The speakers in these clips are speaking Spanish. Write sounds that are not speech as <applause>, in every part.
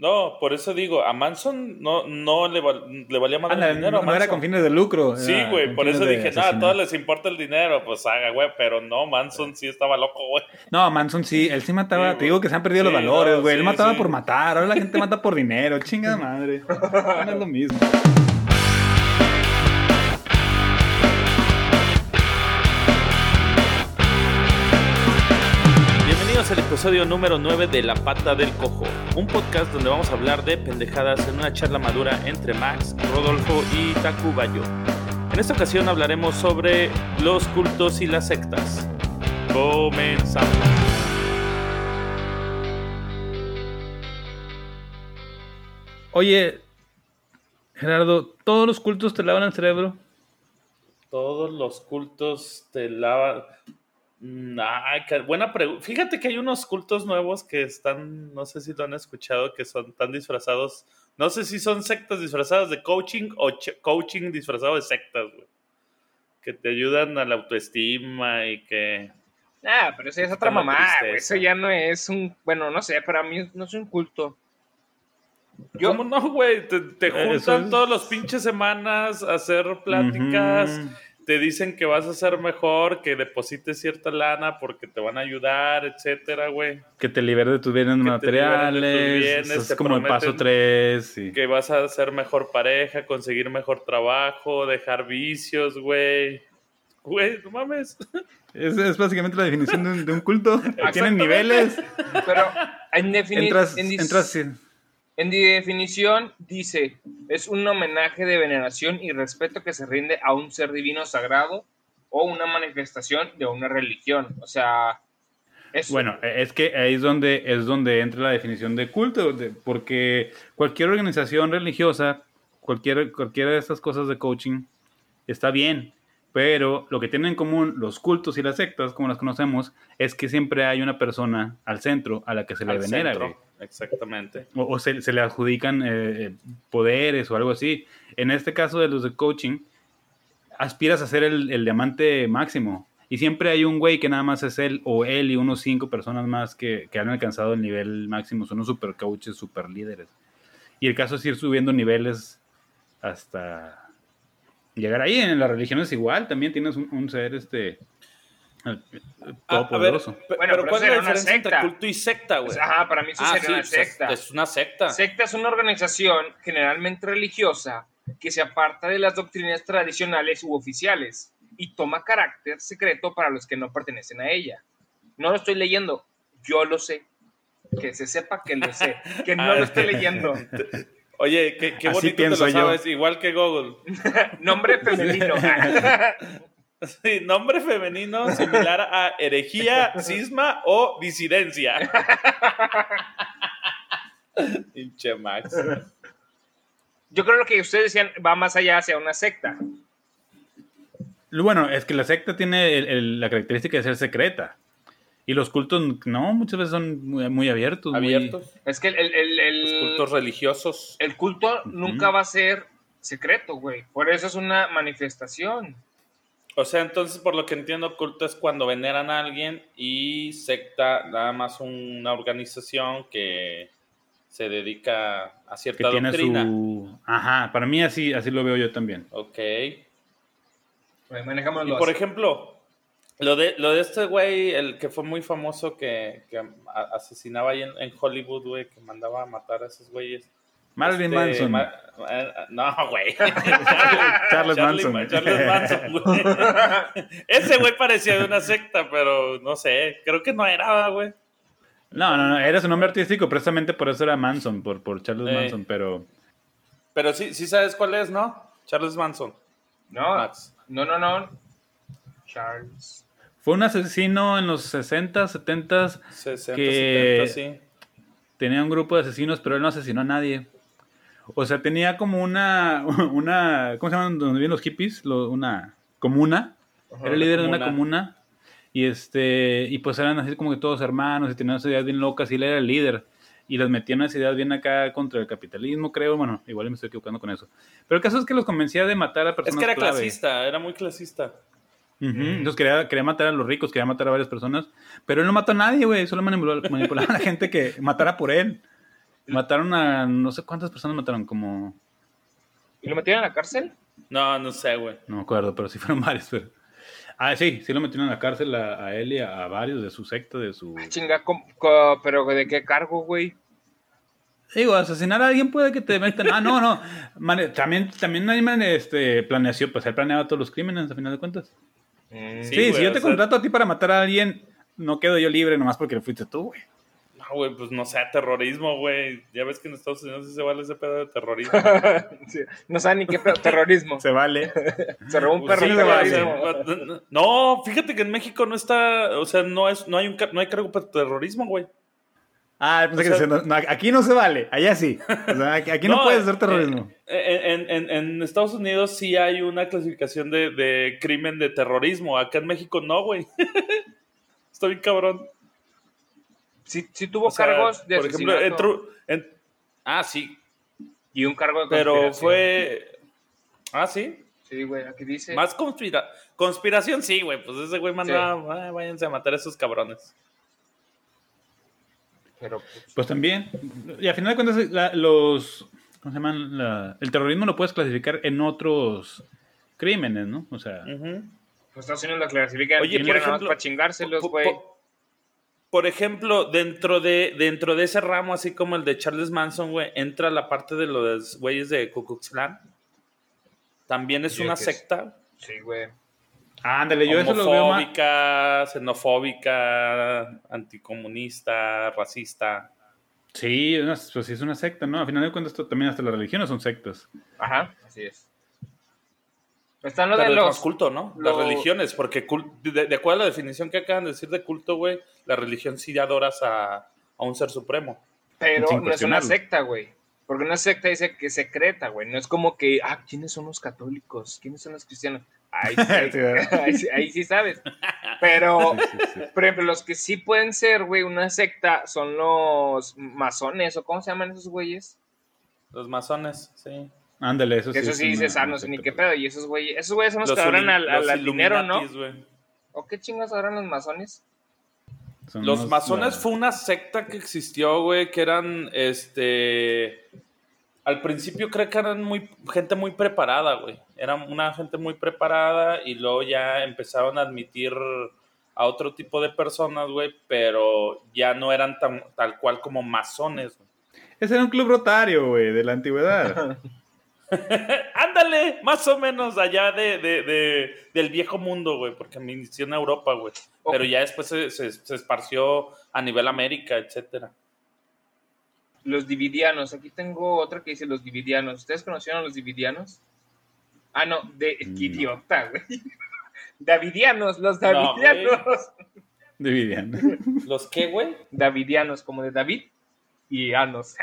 No, por eso digo, a Manson no, no le, le valía más el dinero. No, era con fines de lucro. Sí, güey, por eso dije, no, a todos les importa el dinero, pues haga, güey, pero no, Manson sí estaba loco, güey. No, Manson sí, él sí mataba, te digo que se han perdido los valores, güey, él mataba por matar, ahora la gente mata por dinero, chinga madre, <laughs> no es lo mismo. Episodio número 9 de La Pata del Cojo, un podcast donde vamos a hablar de pendejadas en una charla madura entre Max, Rodolfo y Takubayo. En esta ocasión hablaremos sobre los cultos y las sectas. Comenzamos. Oye, Gerardo, ¿todos los cultos te lavan el cerebro? Todos los cultos te lavan. Ay, qué buena pregunta. Fíjate que hay unos cultos nuevos que están, no sé si lo han escuchado, que son tan disfrazados. No sé si son sectas disfrazadas de coaching o coaching disfrazado de sectas, güey. Que te ayudan a la autoestima y que. Ah, pero eso es otra mamá, Eso ya no es un. Bueno, no sé, para mí no es un culto. ¿Cómo no, güey? Te, eh, juntan todas las pinches semanas a hacer pláticas te dicen que vas a ser mejor, que deposites cierta lana porque te van a ayudar, etcétera, güey. Que te libere de tus bienes materiales. es como el paso 3. Que vas a ser mejor pareja, conseguir mejor trabajo, dejar vicios, güey. Güey, no mames. Es, básicamente la definición de un, culto. <laughs> Tienen niveles. Pero en definición. En definición, dice, es un homenaje de veneración y respeto que se rinde a un ser divino sagrado o una manifestación de una religión. O sea, es... Bueno, es que ahí es donde, es donde entra la definición de culto, porque cualquier organización religiosa, cualquier, cualquiera de estas cosas de coaching, está bien, pero lo que tienen en común los cultos y las sectas, como las conocemos, es que siempre hay una persona al centro a la que se le venera. Exactamente. O, se, le adjudican eh, eh, poderes o algo así. En este caso de los de coaching, aspiras a ser el, diamante máximo. Y siempre hay un güey que nada más es él o él y unos cinco personas más que, han alcanzado el nivel máximo. Son unos super coaches, super líderes. Y el caso es ir subiendo niveles hasta llegar ahí. En la religión es igual, también tienes un, ser este todopoderoso. bueno, pero, ¿cuál es la diferencia entre culto y secta, güey? Ajá, para mí eso ah, sería una secta. Es una secta. Secta es una organización generalmente religiosa que se aparta de las doctrinas tradicionales u oficiales y toma carácter secreto para los que no pertenecen a ella. No lo estoy leyendo, yo lo sé. Que se sepa que lo sé, que no lo estoy leyendo. <laughs> Oye, qué, qué bonito te lo sabes, igual que Google. <laughs> nombre femenino. <laughs> <laughs> sí, nombre femenino similar a herejía, cisma o disidencia. <laughs> Pinche Max. Yo creo que ustedes decían va más allá hacia una secta. Bueno, es que la secta tiene la característica de ser secreta. Y los cultos, no, muchas veces son muy, abiertos. Abiertos. Es que el, Los cultos religiosos. El culto nunca va a ser secreto, güey. Por eso es una manifestación. O sea, entonces, por lo que entiendo, culto es cuando veneran a alguien y secta nada más una organización que se dedica a cierta que doctrina. Su... Ajá, para mí así, así lo veo yo también. Ok. Pues y por ejemplo, lo de, lo de este güey, el que fue muy famoso que, que asesinaba ahí en, Hollywood, güey, que mandaba a matar a esos güeyes. Marilyn este, Manson. Eh, no, güey. <laughs> Charles Manson. Charles Manson, güey. <laughs> Ese güey parecía de una secta, pero no sé, creo que no era, güey. No, no, no, era su nombre artístico, precisamente por eso era Manson, por, por Charles Manson, pero... Pero sí, sí sabes cuál es, ¿no? Charles Manson. No, no, no, no. Charles. Fue un asesino en los 60, 70, 60, que 70, sí. tenía un grupo de asesinos, pero él no asesinó a nadie. O sea, tenía como una, <laughs> una ¿cómo se llaman donde viven los hippies? una comuna. Era el líder de una comuna. Y este, y pues eran así como que todos hermanos y tenían unas ideas bien locas y él era el líder. Y las metía unas ideas bien acá contra el capitalismo, creo. Bueno, igual me estoy equivocando con eso. Pero el caso es que los convencía de matar a personas. Es que era clasista, era muy clasista. Entonces quería, quería, matar a los ricos, quería matar a varias personas, pero él no mató a nadie, güey, solo manipulaba, <laughs> a la gente que matara por él. Mataron a no sé cuántas personas mataron, como... ¿Y lo metieron a la cárcel? No, no sé, güey. No me acuerdo, pero sí fueron <laughs> varios, pero... Ah, sí, sí lo metieron a la cárcel a, él y a, varios de su secta, de su... Ah, chinga, pero ¿de qué cargo, güey? Digo, asesinar a alguien puede que te metan. Ah, no, no. también, también hay este, planeación. Pues él planeaba todos los crímenes, a final de cuentas. Mm. sí, si yo te contrato a ti para matar a alguien, no quedo yo libre nomás porque lo fuiste tú, güey. No, güey, pues no sea terrorismo, güey. Ya ves que en Estados Unidos sí se vale ese pedo de terrorismo. <laughs> no saben ni qué pedo, <laughs> terrorismo. se vale. se robó un pues perro No, fíjate que en México no está, o sea, no es, no hay un no hay cargo para terrorismo, güey. Ah, pensé que no, aquí no se vale, allá sí. O sea, aquí, no, puede ser terrorismo. En, en, en, Estados Unidos sí hay una clasificación de, de crimen de terrorismo. Acá en México no, güey. <laughs> Estoy cabrón. Sí, sí tuvo cargos de Por ejemplo, ah, sí. Y un cargo de Pero fue... Ah, sí. Sí, güey, aquí dice... Más conspira... conspiración, sí, güey. Pues ese güey mandaba, ah, váyanse a matar a esos cabrones. Pero, pues, pues, también, y al final de cuentas, los, ¿cómo se llaman? el terrorismo lo puedes clasificar en otros crímenes, ¿no? O sea... Pues Estados Unidos lo clasifica Oye, por ejemplo, para chingárselos, güey. Por, ejemplo, dentro de, dentro de ese ramo, así como el de Charles Manson, güey, entra la parte de los güeyes de Ku Klux También es una secta. Sí, güey. Ándale, yo eso lo veo más. xenofóbica, anticomunista, racista. Sí, pues sí es una secta, ¿no? A final de cuentas, también hasta las religiones son sectas. Ajá, así es. Están lo de los. culto, ¿no? Las religiones, porque de, acuerdo a la definición que acaban de decir de culto, güey, la religión sí adoras a, a un ser supremo. Pero no es una secta, güey. Porque una secta dice que secreta, güey. No es como que, ah, ¿quiénes son los católicos? ¿Quiénes son los cristianos? Ahí, <laughs> <laughs> ahí, sí sabes. Pero, por ejemplo, los que sí pueden ser, güey, una secta son los masones, o ¿cómo se llaman esos güeyes? Los masones, sí. Ándale, eso sí. Eso sí dices, ah, no sé ni qué pedo. Y esos güeyes, esos güeyes son los, que adoran al, al dinero, ¿no? ¿O qué chingas adoran los masones? los masones fue una secta que existió, güey, que eran, este... Al principio creo que eran muy, gente muy preparada, güey. Eran una gente muy preparada y luego ya empezaron a admitir a otro tipo de personas, güey, pero ya no eran tan, tal cual como masones. Ese era un club rotario, güey, de la antigüedad. <laughs> <laughs> Ándale, más o menos allá de, del viejo mundo, güey, porque me inició en Europa, güey. Pero ya después se, esparció a nivel América, etcétera. Los Dividianos, aquí tengo otra que dice los Dividianos. ¿Ustedes conocieron a los Dividianos? Ah, no, de qué idiota, güey. <laughs> Davidianos, los Davidianos. Davidianos. <laughs> ¿Los qué, güey? Davidianos, como de David y Anos.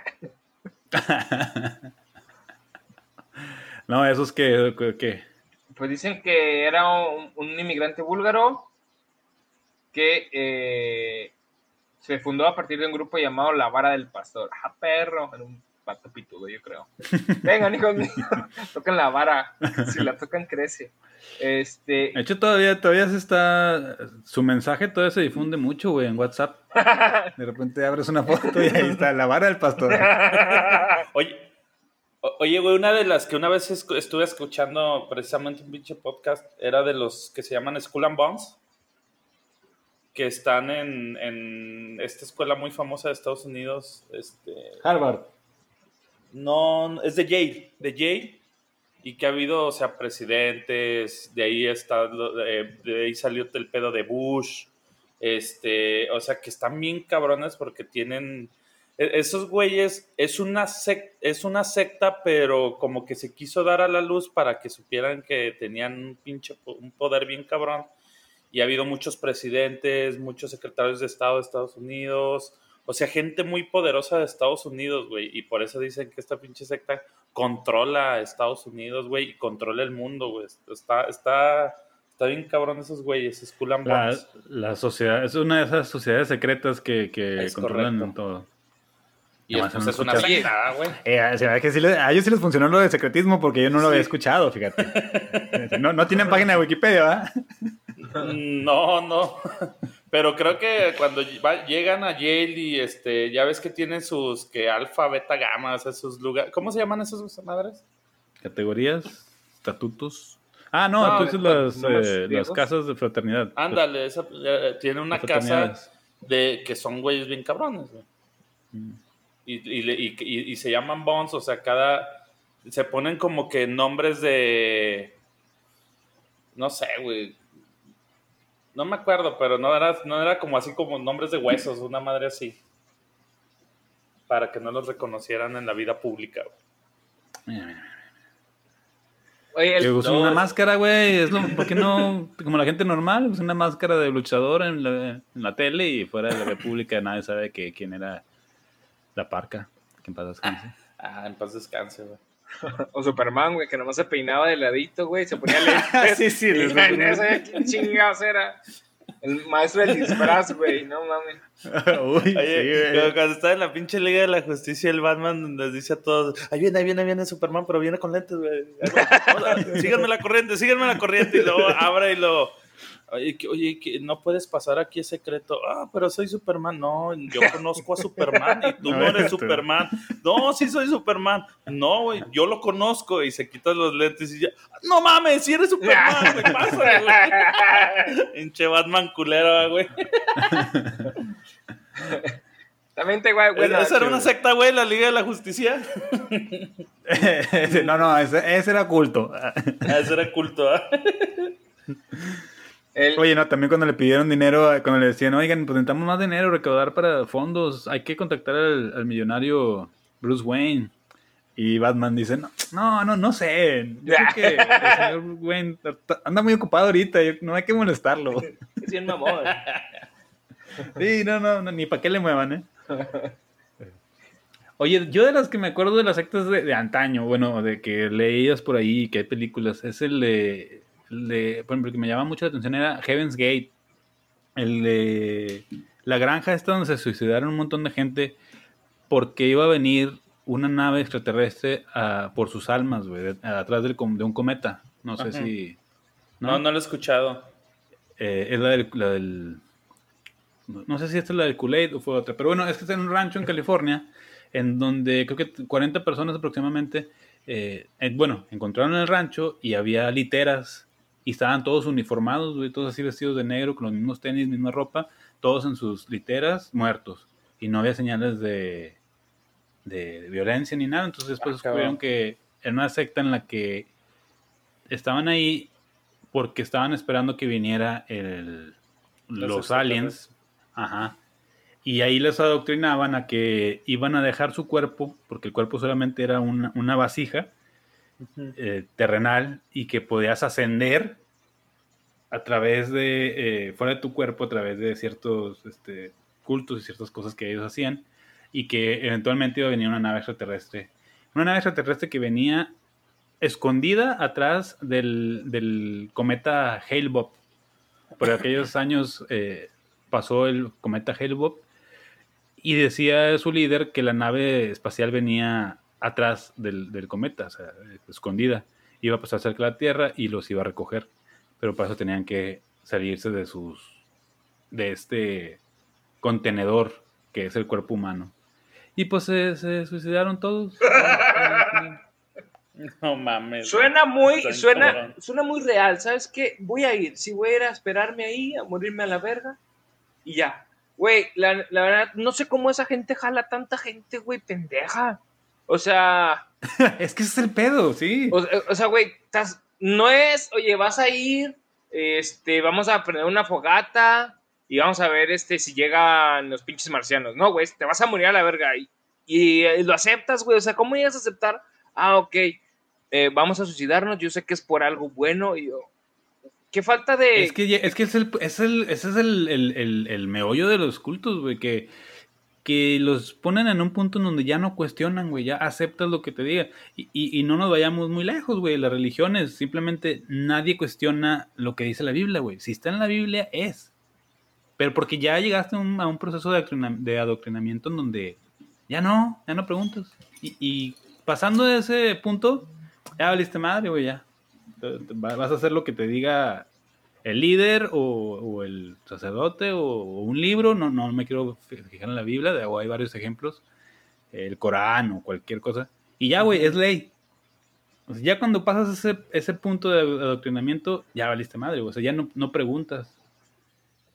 No, esos que, que, Pues dicen que era un, inmigrante búlgaro que eh, se fundó a partir de un grupo llamado La Vara del Pastor. ¡Ah, perro! Era un pato pitudo, yo creo. <laughs> Vengan, hijos míos, <laughs> tocan la vara. Si la tocan, crece. Este... De hecho, todavía, todavía se está. Su mensaje todavía se difunde mucho, güey, en WhatsApp. <laughs> De repente abres una foto y ahí está la vara del pastor. Oye, Oye, güey, una de las que una vez estuve escuchando precisamente un pinche podcast era de los que se llaman School and Bones, que están en, esta escuela muy famosa de Estados Unidos. Este, Harvard. No, es de Yale, de Yale, y que ha habido, o sea, presidentes, de ahí está, de ahí salió el pedo de Bush, este, o sea, que están bien cabrones porque tienen esos güeyes es una, es una secta, pero como que se quiso dar a la luz para que supieran que tenían un pinche un poder bien cabrón. Y ha habido muchos presidentes, muchos secretarios de Estado de Estados Unidos, o sea, gente muy poderosa de Estados Unidos, güey. Y por eso dicen que esta pinche secta controla a Estados Unidos, güey, y controla el mundo, güey. Está, está, está bien cabrón esos güeyes, es la, la, sociedad, es una de esas sociedades secretas que, que controlan todo. Y pues es una secta, güey. Eh, a ellos sí les funcionó lo de secretismo porque yo no lo había escuchado, fíjate. <laughs> No, no tienen página de Wikipedia, ¿verdad? No, no. Pero creo que cuando llegan a Yale y este, ya ves que tienen sus que alfa, beta, gamma, o sus lugares. ¿Cómo se llaman esas madres? Categorías, estatutos. Ah, no, entonces las, las, casas de fraternidad. Ándale, esa, eh, tiene una casa de que son güeyes bien cabrones. Mm. Y, y, y, y, se llaman bonds, o sea, cada. Se ponen como que nombres de. No sé, güey no me acuerdo, pero no era, no era como así como nombres de huesos, una madre así. Para que no los reconocieran en la vida pública. Oye, el, una máscara, güey. Es ¿Por qué no? Como la gente normal, es una máscara de luchador en la, tele y fuera de la República nadie sabe que, quién era la parca. Que en paz descanse. Ah, en paz descanse, güey. <laughs> o Superman, güey, que nomás se peinaba de ladito, güey, se ponía <laughs> lentes. sí, sí, y no sabía quién chingados era. El maestro del disfraz, güey, no mames. <laughs> Uy, Oye, sí, cuando está en la pinche Liga de la Justicia, el Batman les dice a todos: Ahí viene, ahí viene, ahí viene Superman, pero viene con lentes, güey. síganme la corriente, síganme la corriente. Y luego abre y lo Oye, que, oye, que no puedes pasar aquí es secreto. Ah, pero soy Superman. No, yo conozco a Superman y tú <laughs> no eres Superman. No, sí soy Superman. No, güey, yo lo conozco. Y se quitan los lentes y ya. No mames, si eres Superman, güey, <laughs> pásale, güey. Pinche Batman culero, güey. También te güey. ¿Esa era una secta, güey, la Liga de la Justicia? <laughs> no, no, ese, ese, era culto. Ah, ese era culto, Oye, no, también cuando le pidieron dinero, cuando le decían, oigan, pues necesitamos más dinero, recaudar para fondos, hay que contactar al, millonario Bruce Wayne. Y Batman dice, no, no, no, no sé. Yo creo que el <laughs> señor Wayne anda muy ocupado ahorita, no hay que molestarlo. <laughs> Es bien mamón. <laughs> Sí, no, no, ni para qué le muevan, ¿eh? Oye, yo de las que me acuerdo de las actas de, de antaño, bueno, de que leías por ahí, que hay películas, es el de de, por ejemplo, que me llama mucho la atención era Heaven's Gate. El de la granja esta donde se suicidaron un montón de gente porque iba a venir una nave extraterrestre por sus almas, güey, atrás del, de un cometa. No sé si... ¿no? ¿no? lo he escuchado. Eh, es la del, No sé si esta es la del Kool-Aid o fue otra. Pero bueno, es que está en un rancho en California en donde creo que 40 personas aproximadamente, eh, bueno, encontraron el rancho y había literas y estaban todos uniformados, güey, todos así vestidos de negro, con los mismos tenis, misma ropa, todos en sus literas, muertos. Y no había señales de, de, violencia ni nada. Entonces después ah, descubrieron que era una secta en la que estaban ahí porque estaban esperando que viniera el, los, aliens. Ajá. Y ahí les adoctrinaban a que iban a dejar su cuerpo, porque el cuerpo solamente era una, una vasija, eh, terrenal y que podías ascender a través de, eh, fuera de tu cuerpo, a través de ciertos este, cultos y ciertas cosas que ellos hacían, y que eventualmente iba a venir una nave extraterrestre. Una nave extraterrestre que venía escondida atrás del, del cometa Hale-Bopp. Por aquellos <laughs> años eh, pasó el cometa Hale-Bopp y decía su líder que la nave espacial venía atrás del, cometa, o sea, escondida. Iba a pasar cerca de la Tierra y los iba a recoger. Pero para eso tenían que salirse de sus. de este contenedor que es el cuerpo humano. Y pues se, suicidaron todos. <laughs> No mames. Suena muy, suena, suena muy real. ¿Sabes qué? Voy a ir. Si voy a ir a esperarme ahí, a morirme a la verga. Y ya. Güey, la, la verdad, no sé cómo esa gente jala tanta gente, güey, pendeja. O sea. <laughs> es que ese es el pedo, sí. O, sea, güey, no es, oye, vas a ir, este, vamos a prender una fogata y vamos a ver este, si llegan los pinches marcianos. No, güey, te vas a morir a la verga. Y, y, eh, lo aceptas, güey. O sea, ¿cómo ibas a aceptar? Ah, ok, eh, vamos a suicidarnos. Yo sé que es por algo bueno. Y yo, qué falta de. Es que, es que es el, es el, ese es el, el, el meollo de los cultos, güey, que que los ponen en un punto en donde ya no cuestionan, güey, ya aceptas lo que te diga. Y, y, no nos vayamos muy lejos, güey, las religiones, simplemente nadie cuestiona lo que dice la Biblia, güey. Si está en la Biblia, es. Pero porque ya llegaste a un, proceso de, adoctrinamiento en donde ya no, ya no preguntas. Y, y pasando de ese punto, ya valiste madre, güey, ya. Vas a hacer lo que te diga el líder o, el sacerdote o, un libro, no, no me quiero fijar en la Biblia, o hay varios ejemplos, el Corán o cualquier cosa, y ya, güey, es ley. O sea, ya cuando pasas ese, ese punto de adoctrinamiento, ya valiste madre, o sea, ya no, no preguntas.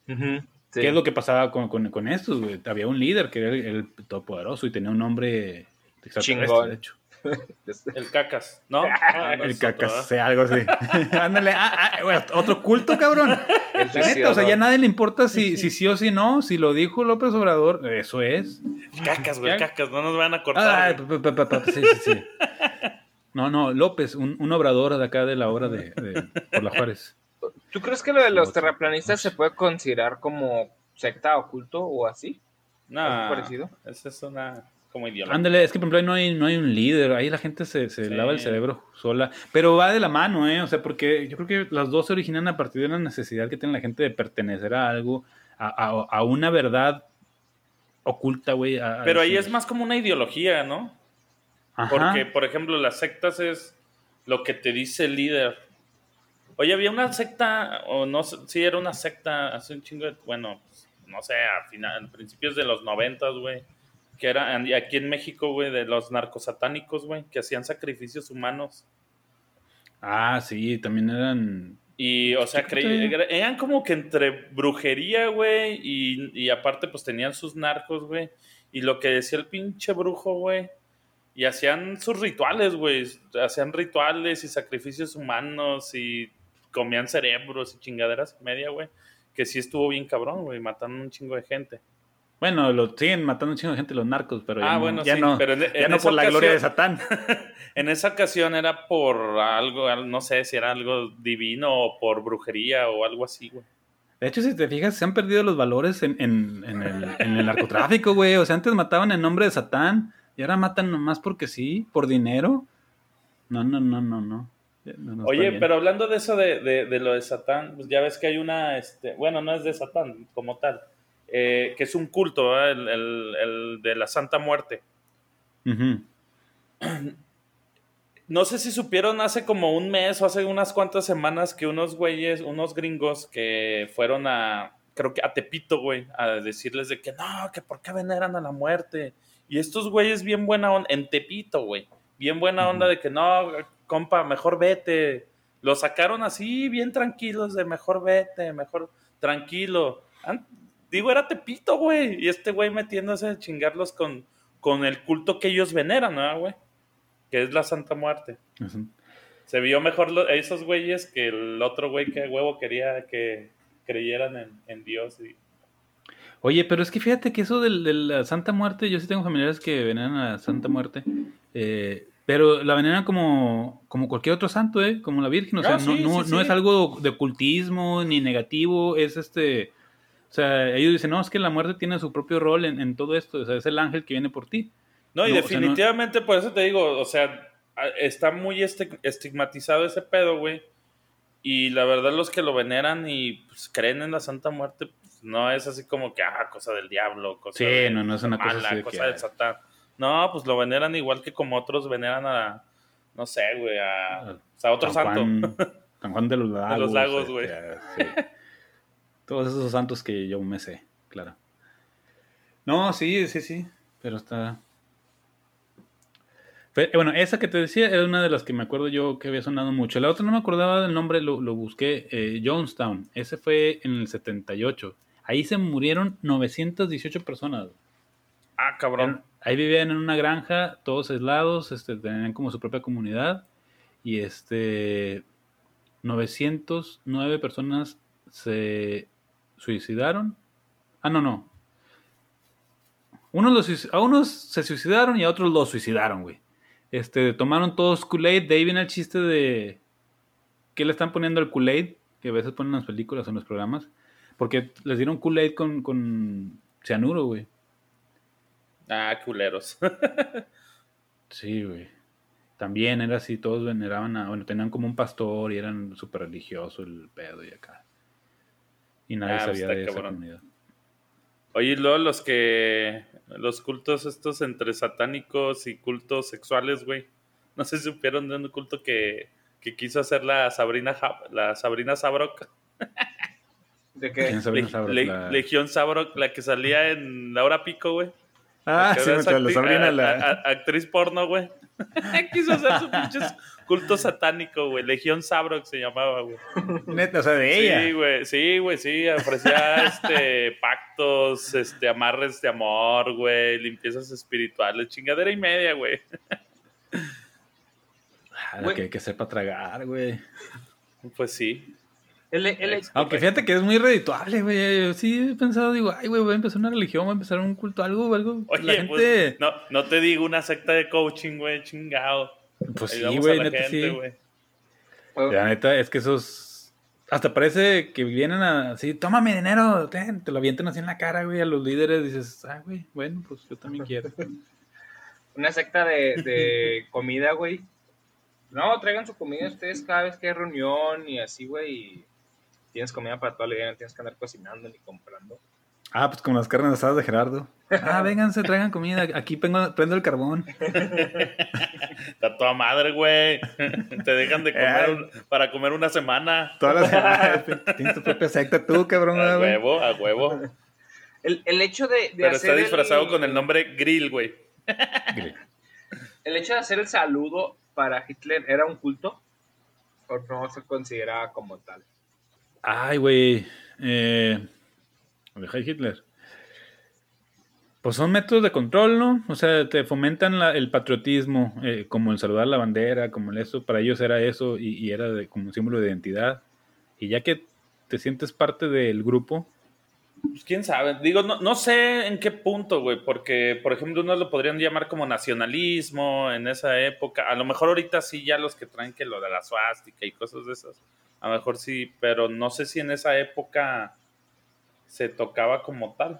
¿Qué es lo que pasaba con, con, estos, güey? Había un líder que era el, todopoderoso y tenía un nombre Chingón. de hecho. <laughs> El cacas, ¿no? el cacas, sea algo así. <laughs> Ándale, ah, ah, otro culto, cabrón. o sea, ya a nadie le importa si, si sí o si no. Si lo dijo López Obrador, eso es. El cacas, güey, cacas, no nos van a cortar. sí, sí, sí. No, no, López, un, un, obrador de acá de la obra de, por la Juárez. ¿Tú crees que lo de los terraplanistas se puede considerar como secta o culto o así? No, parecido? Esa es una como idiota. Ándale, es que por ejemplo no hay, no hay un líder, ahí la gente se, se lava el cerebro sola, pero va de la mano, ¿eh? O sea, porque yo creo que las dos se originan a partir de la necesidad que tiene la gente de pertenecer a algo, a, a, una verdad oculta, güey. Pero ahí es más como una ideología, ¿no? Porque, por ejemplo, las sectas es lo que te dice el líder. Oye, había una secta, o no sé, sí, era una secta hace un chingo de, bueno, pues, no sé, a, final, a principios de los noventas, güey que era aquí en México, güey, de los narcosatánicos, güey, que hacían sacrificios humanos. Ah, sí, también eran... Y, o sea, eran como que entre brujería, güey, y, y aparte pues tenían sus narcos, güey. Y lo que decía el pinche brujo, güey, y hacían sus rituales, güey. Hacían rituales y sacrificios humanos y comían cerebros y chingaderas media, güey. Que sí estuvo bien cabrón, güey, matando un chingo de gente. Bueno, lo siguen matando un chingo de gente los narcos, pero ya, ah, no, ya no, pero ya no por la gloria de Satán. <laughs> en esa ocasión era por algo, no sé si era algo divino o por brujería o algo así, güey. De hecho, si te fijas, se han perdido los valores en, en, el, en el, narcotráfico, güey. O sea, antes mataban en nombre de Satán y ahora matan nomás porque sí, por dinero. No, no, no, no, no. Oye, pero hablando de eso de, de, de, lo de Satán, pues ya ves que hay una, este, bueno, no es de Satán como tal, eh, que es un culto, el, de la Santa Muerte. No sé si supieron hace como un mes o hace unas cuantas semanas que unos güeyes, unos gringos que fueron a, creo que a Tepito, güey, a decirles de que no, que por qué veneran a la muerte. Y estos güeyes bien buena onda, en Tepito, güey, bien buena onda de que no, compa, mejor vete. Lo sacaron así, bien tranquilos, de mejor vete, mejor tranquilo. Digo, era Tepito, güey. Y este güey metiéndose a chingarlos con, con el culto que ellos veneran, ¿no, güey? Que es la Santa Muerte. Se vio mejor esos güeyes que el otro güey que huevo quería que creyeran en, Dios. Oye, pero es que fíjate que eso de, la Santa Muerte, yo sí tengo familiares que veneran a la Santa Muerte, eh, pero la veneran como, como cualquier otro santo, ¿eh? Como la Virgen, o sea, ah, no, no es algo de ocultismo ni negativo, es este o sea, ellos dicen, no, es que la muerte tiene su propio rol en, todo esto, o sea, es el ángel que viene por ti. No, y definitivamente por eso te digo, o sea, está muy estigmatizado ese pedo, güey. Y la verdad los que lo veneran y pues, creen en la Santa Muerte, pues, no es así como que, ah, cosa del diablo, cosa sí, de, no, no es una cosa, así cosa del Satán. No, pues lo veneran igual que como otros veneran a, no sé, güey, a, sea, otro santo. <laughs> San Juan de los Lagos. De los Lagos, güey. Sí. Todos esos santos que yo me sé, claro. No, sí, sí, sí, pero está... Bueno, esa que te decía era una de las que me acuerdo yo que había sonado mucho. La otra no me acordaba del nombre, lo, busqué, eh, Jonestown. Ese fue en el 78. Ahí se murieron 918 personas. Ah, cabrón. ahí vivían en una granja, todos aislados, este, tenían como su propia comunidad. Y este, 909 personas se suicidaron. Ah, no, no. Unos a unos se suicidaron y a otros los suicidaron, güey. Este, tomaron todos Kool-Aid. De ahí viene el chiste de. ¿Qué le están poniendo al Kool-Aid? Que a veces ponen en las películas o en los programas. Porque les dieron Kool-Aid con, con cianuro, güey. Ah, culeros. <laughs> sí, güey. También era así, todos veneraban a. Bueno, tenían como un pastor y eran súper religiosos el pedo y acá. Y nadie ah, sabía de esa comunidad. Oye, luego los que. Los cultos estos entre satánicos y cultos sexuales, güey. No sé si supieron de un culto que, quiso hacer la Sabrina, la Sabrina Sabrok. <laughs> ¿De qué? Legión Sabrok, la que salía en La Hora Pico, güey. Ah, sí, me Sabrina, la... actriz porno, güey. <laughs> Quiso hacer su pinche culto satánico, güey. Legión Sabrok se llamaba, güey. Neta, o sea, de ella. Sí, güey, sí, güey, sí. Ofrecía <laughs> este, pactos, este, amarres de amor, güey, limpiezas espirituales, chingadera y media, güey. Ah, que hay que hacer para tragar, güey. Pues sí. Aunque fíjate que es muy redituable, güey. Sí he pensado, digo, ay, güey, voy a empezar una religión, voy a empezar un culto, algo, algo. Oye, la pues, gente... no, no te digo una secta de coaching, güey, chingado. Pues sí, güey, neta sí. La neta es que esos... Hasta parece que vienen así, tómame dinero, te, te lo avientan así en la cara, güey, a los líderes. Dices, ah, güey, bueno, pues yo también quiero. <laughs> una secta de, de comida, güey. No, traigan su comida ustedes cada vez que hay reunión y así, güey tienes comida para toda la vida, no tienes que andar cocinando ni comprando. Ah, pues como las carnes asadas de Gerardo. Ah, vénganse, traigan comida. Aquí prendo el carbón. Está toda madre, güey. Te dejan de comer para comer una semana. Todas las semanas. <laughs> Tienes tu propia secta tú, cabrón. A huevo, a huevo. El, el hecho de, de Pero está disfrazado con el nombre Grill, güey. El hecho de hacer el saludo para Hitler era un culto. ¿O no se consideraba como tal? Ay, güey. Eh, Hitler. Pues son métodos de control, ¿no? O sea, te fomentan el patriotismo, eh, como el saludar la bandera, como el eso. Para ellos era eso y, era de, como un símbolo de identidad. Y ya que te sientes parte del grupo. Pues quién sabe. Digo, no, no sé en qué punto, güey. Porque, por ejemplo, unos lo podrían llamar como nacionalismo en esa época. A lo mejor ahorita sí, ya los que traen que lo de la suástica y cosas de esas a lo mejor sí, pero no sé si en esa época se tocaba como tal.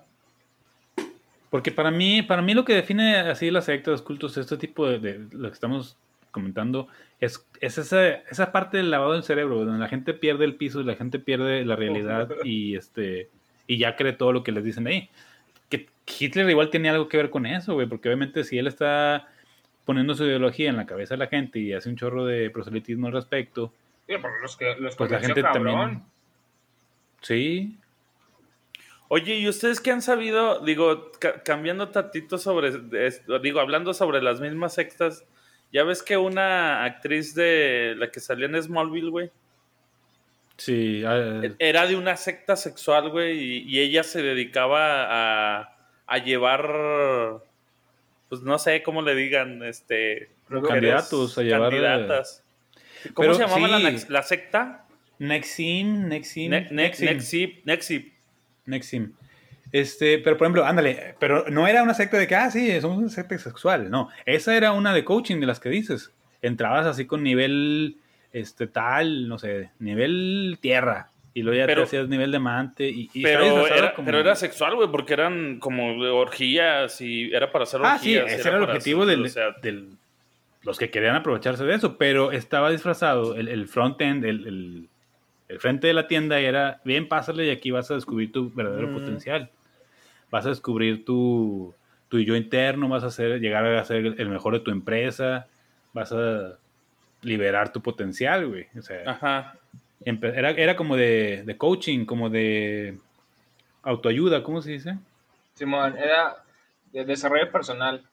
Porque para mí, para mí lo que define así las sectas, cultos, este tipo de, lo que estamos comentando, es, es esa, esa, parte del lavado del cerebro, donde la gente pierde el piso y la gente pierde la realidad <laughs> y este y ya cree todo lo que les dicen ahí. Que Hitler igual tenía algo que ver con eso, güey, porque obviamente si él está poniendo su ideología en la cabeza de la gente y hace un chorro de proselitismo al respecto, los que, los pues la gente también. Sí. Oye, ¿y ustedes qué han sabido? Digo, cambiando tantito sobre esto, digo, hablando sobre las mismas sectas, ya ves que una actriz de la que salía en Smallville, güey. Sí. E, era de una secta sexual, güey, y, ella se dedicaba a, a llevar, pues no sé cómo le digan, este... Candidatos, a llevar... Candidatas. ¿Cómo se llamaba la, secta? Nexim, Nexim. Nexim, Nexim. Nexim. Este, pero por ejemplo, ándale, pero no era una secta de que, ah, sí, somos una secta sexual, no. Esa era una de coaching de las que dices. Entrabas así con nivel, este, tal, no sé, nivel tierra. Y luego ya te hacías nivel de amante. Y, pero, era, pero era sexual, güey, porque eran como orgías y era para hacer orgías. Ah, sí, ese era, el objetivo del, del, los que querían aprovecharse de eso, pero estaba disfrazado, el, el front-end, el, frente de la tienda era, bien, pásale y aquí vas a descubrir tu verdadero mm. potencial. Vas a descubrir tu, tu yo interno, vas a hacer, llegar a ser el mejor de tu empresa, vas a liberar tu potencial, güey. O sea, Ajá. Era, era como de, de coaching, como de autoayuda, ¿cómo se dice? Simón, era de desarrollo personal.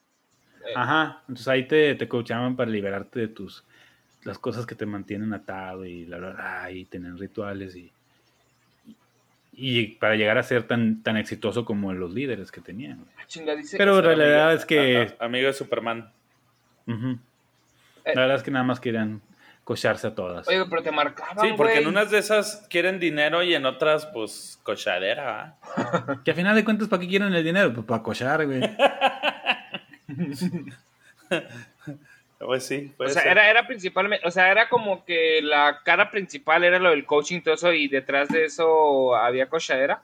Eh, Ajá, entonces ahí te, te coachaban para liberarte de tus las cosas que te mantienen atado y la verdad y tener rituales y, y para llegar a ser tan, tan exitoso como los líderes que tenían. Ah, Pero la realidad es que... amigo de Superman. La verdad es que nada más querían cocharse a todas. Oye, pero te marcaban, Sí, porque en unas de esas quieren dinero y en otras, pues, cochadera. que a final de cuentas, ¿para qué quieren el dinero? Pues para cochar, güey. <laughs> pues sí. O sea, era, era principalmente, o sea, era como que la cara principal era lo del coaching y todo eso, y detrás de eso había cochadera.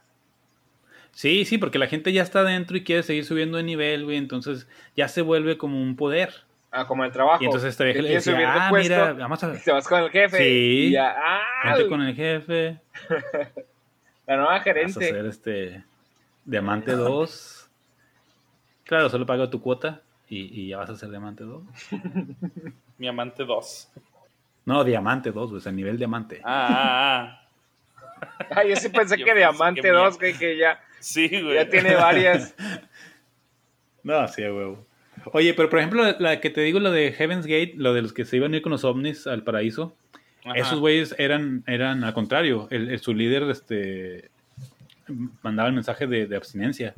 Sí, sí, porque la gente ya está dentro y quiere seguir subiendo de nivel, güey, entonces ya se vuelve como un poder. Ah, como el trabajo. Y entonces esta vieja le decía, ah, mira, vamos a ver. Te vas con el jefe. Sí. ya, ah, con el jefe. <laughs> la nueva gerente. Vas a hacer este Diamante 2. Claro, solo paga tu cuota y, ya vas a ser diamante 2. Mi amante 2. No, diamante 2, pues a nivel diamante. Ah, ah, <laughs> Ay, yo sí pensé <laughs> que Diamante 2, que, que ya. Sí, güey. Ya tiene varias. no, sí, güey. Oye, pero por ejemplo, la que te digo, lo de Heaven's Gate, lo de los que se iban a ir con los ovnis al paraíso, esos güeyes eran, eran al contrario. El, su líder este, mandaba el mensaje de, de abstinencia.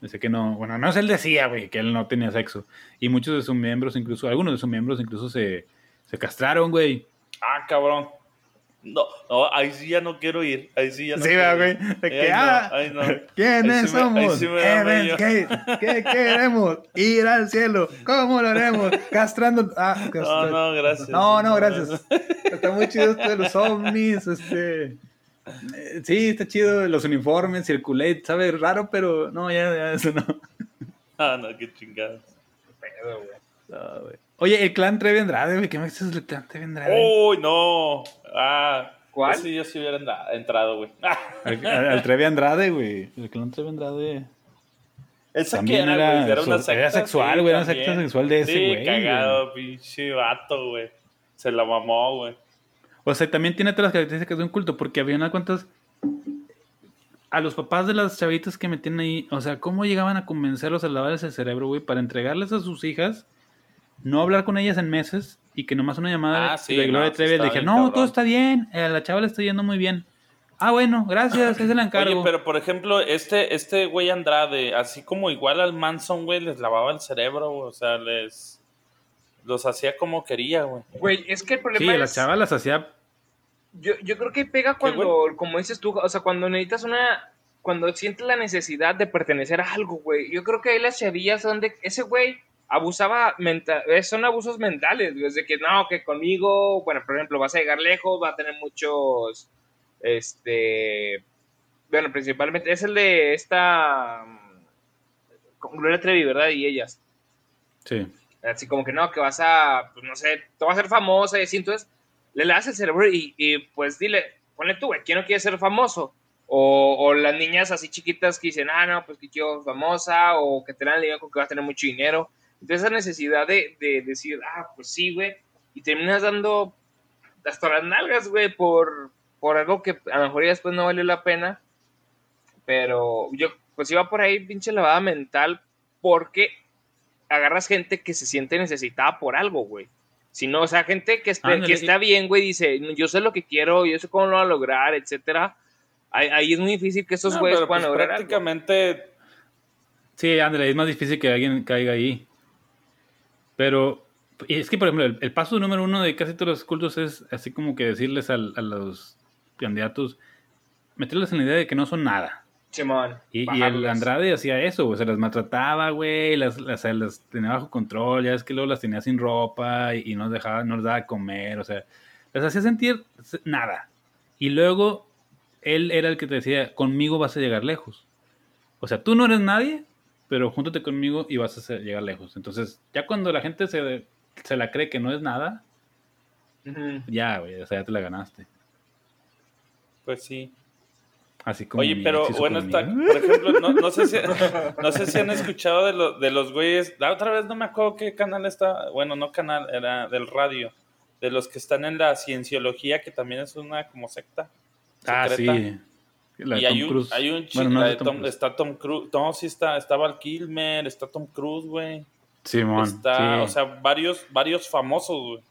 Dice que no, bueno, no es él decía, güey, que él no tenía sexo. Y muchos de sus miembros, incluso, algunos de sus miembros incluso se, se castraron, güey. Ah, cabrón. No, no, ahí sí ya no quiero ir. Ahí sí ya no. Sí, güey. ¿Qué, ah, ¿Quiénes somos? ¿Qué <laughs> queremos? Ir al cielo. ¿Cómo lo haremos? Castrando. Ah, No, no, gracias. No, no, gracias. Está muy chido esto de los ovnis, este. Eh, sí, está chido los uniformes, circulate, sabe raro, pero no, ya, ya eso no. Ah, no, qué chingados. Pedo, güey. Oye, el clan Trevi Andrade, güey, ¿qué me dices del clan Trevi Andrade? Uy, no. Ah, ¿cuál? Sí, yo sí hubiera entrado, güey. <laughs> al, Trevi Andrade, güey. El clan Trevi Andrade. Esa que era, era, güey, era una secta. Era sexual, güey, era una secta sexual de ese, güey. Sí, cagado, pinche vato, güey. Se la mamó, güey. O sea, también tiene todas las características de un culto, porque había unas cuantas. A los papás de las chavitas que metían ahí, o sea, ¿cómo llegaban a convencerlos a lavarles el cerebro, güey, para entregarles a sus hijas, no hablar con ellas en meses y que nomás una llamada ah, de Gloria Trevi le dije, no, todo está bien, a la chava le está yendo muy bien. Ah, bueno, gracias, es el encargo. Oye, pero por ejemplo, este, este güey Andrade, así como igual al Manson, güey, les lavaba el cerebro, o sea, les los hacía como quería, güey. Güey, es que el problema sí, la chava las hacía... Yo, yo creo que pega cuando, como dices tú, o sea, cuando necesitas una... Cuando sientes la necesidad de pertenecer a algo, güey. Yo creo que ahí las chavillas donde ese güey abusaba mental, eh, son abusos mentales, güey, de que no, que conmigo, bueno, por ejemplo, vas a llegar lejos, va a tener muchos, este, bueno, principalmente es el de esta, con Gloria Trevi, ¿verdad? Y ellas. Sí. Así como que no, que vas a, pues no sé, te vas a ser famosa y así, entonces le das el cerebro y, y pues dile, ponle tú, güey, ¿quién no quiere ser famoso? O, o, las niñas así chiquitas que dicen, ah, no, pues que quiero famosa, o que te dan el con que vas a tener mucho dinero. Entonces esa necesidad de, de decir, ah, pues sí, güey, y terminas dando hasta las nalgas, güey, por, por algo que a lo mejor ya después no valió la pena. Pero yo, pues iba por ahí pinche lavada mental, porque agarras gente que se siente necesitada por algo, güey. Si no, o sea, gente que, que está bien, güey, dice, yo sé lo que quiero, yo sé cómo lo voy a lograr, etcétera. Ahí, es muy difícil que esos güeyes puedan pues lograr prácticamente... Sí, André, es más difícil que alguien caiga ahí. Pero es que, por ejemplo, el, paso número uno de casi todos los cultos es así como que decirles a los candidatos, meterles en la idea de que no son nada. Y, y, el Andrade hacía eso, güey. Se las maltrataba, güey. Las, las, las, tenía bajo control. Ya es que luego las tenía sin ropa y, no, dejaba, no les daba comer. O sea, les hacía sentir nada. Y luego él era el que te decía: Conmigo vas a llegar lejos. O sea, tú no eres nadie, pero júntate conmigo y vas a llegar lejos. Entonces, ya cuando la gente se, se la cree que no es nada, ya, güey. O sea, ya te la ganaste. Pues sí. Oye, pero bueno, está, por ejemplo, no, sé si, no sé si han escuchado de, de los güeyes. La otra vez no me acuerdo qué canal está. Bueno, no canal, era del radio. De los que están en la cienciología, que también es una como secta. Ah, sí. Y hay un, hay un chico, bueno, Tom, está Tom Cruise. No, sí está, está Val Kilmer, está Tom Cruise, güey. Sí, está, o sea, varios, varios famosos, güey.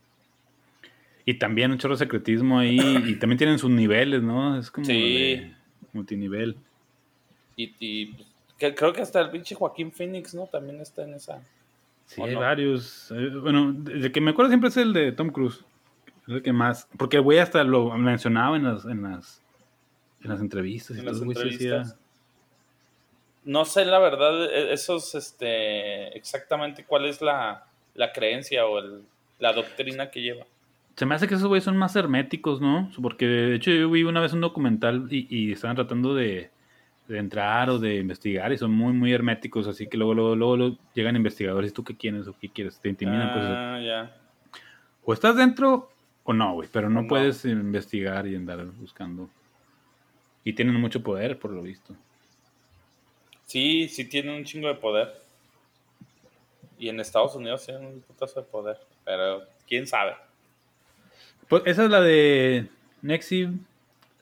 Y también un chorro de secretismo ahí. y también tienen sus niveles, ¿no? Es como. Sí multinivel. Y, creo que hasta el pinche Joaquín Phoenix, ¿no? También está en esa. Sí, hay varios. Eh, bueno, el que me acuerdo siempre es el de Tom Cruise. Es el que más. Porque el güey hasta lo mencionaba en las, en las, en las entrevistas. No sé la verdad, e, esos, este, exactamente cuál es la, creencia o la doctrina que lleva. Se me hace que esos güeyes son más herméticos, ¿no? Porque de hecho yo vi una vez un documental y, y estaban tratando de, entrar o de investigar y son muy, muy herméticos. Así que luego, luego, luego, llegan investigadores y tú qué quieres o qué quieres. Te intimidan. Pues, ah, ya. O estás dentro o no, güey. Pero no, puedes investigar y andar buscando. Y tienen mucho poder, por lo visto. Sí, sí tienen un chingo de poder. Y en Estados Unidos tienen un putazo de poder. Pero quién sabe. Pues esa es la de Nexi.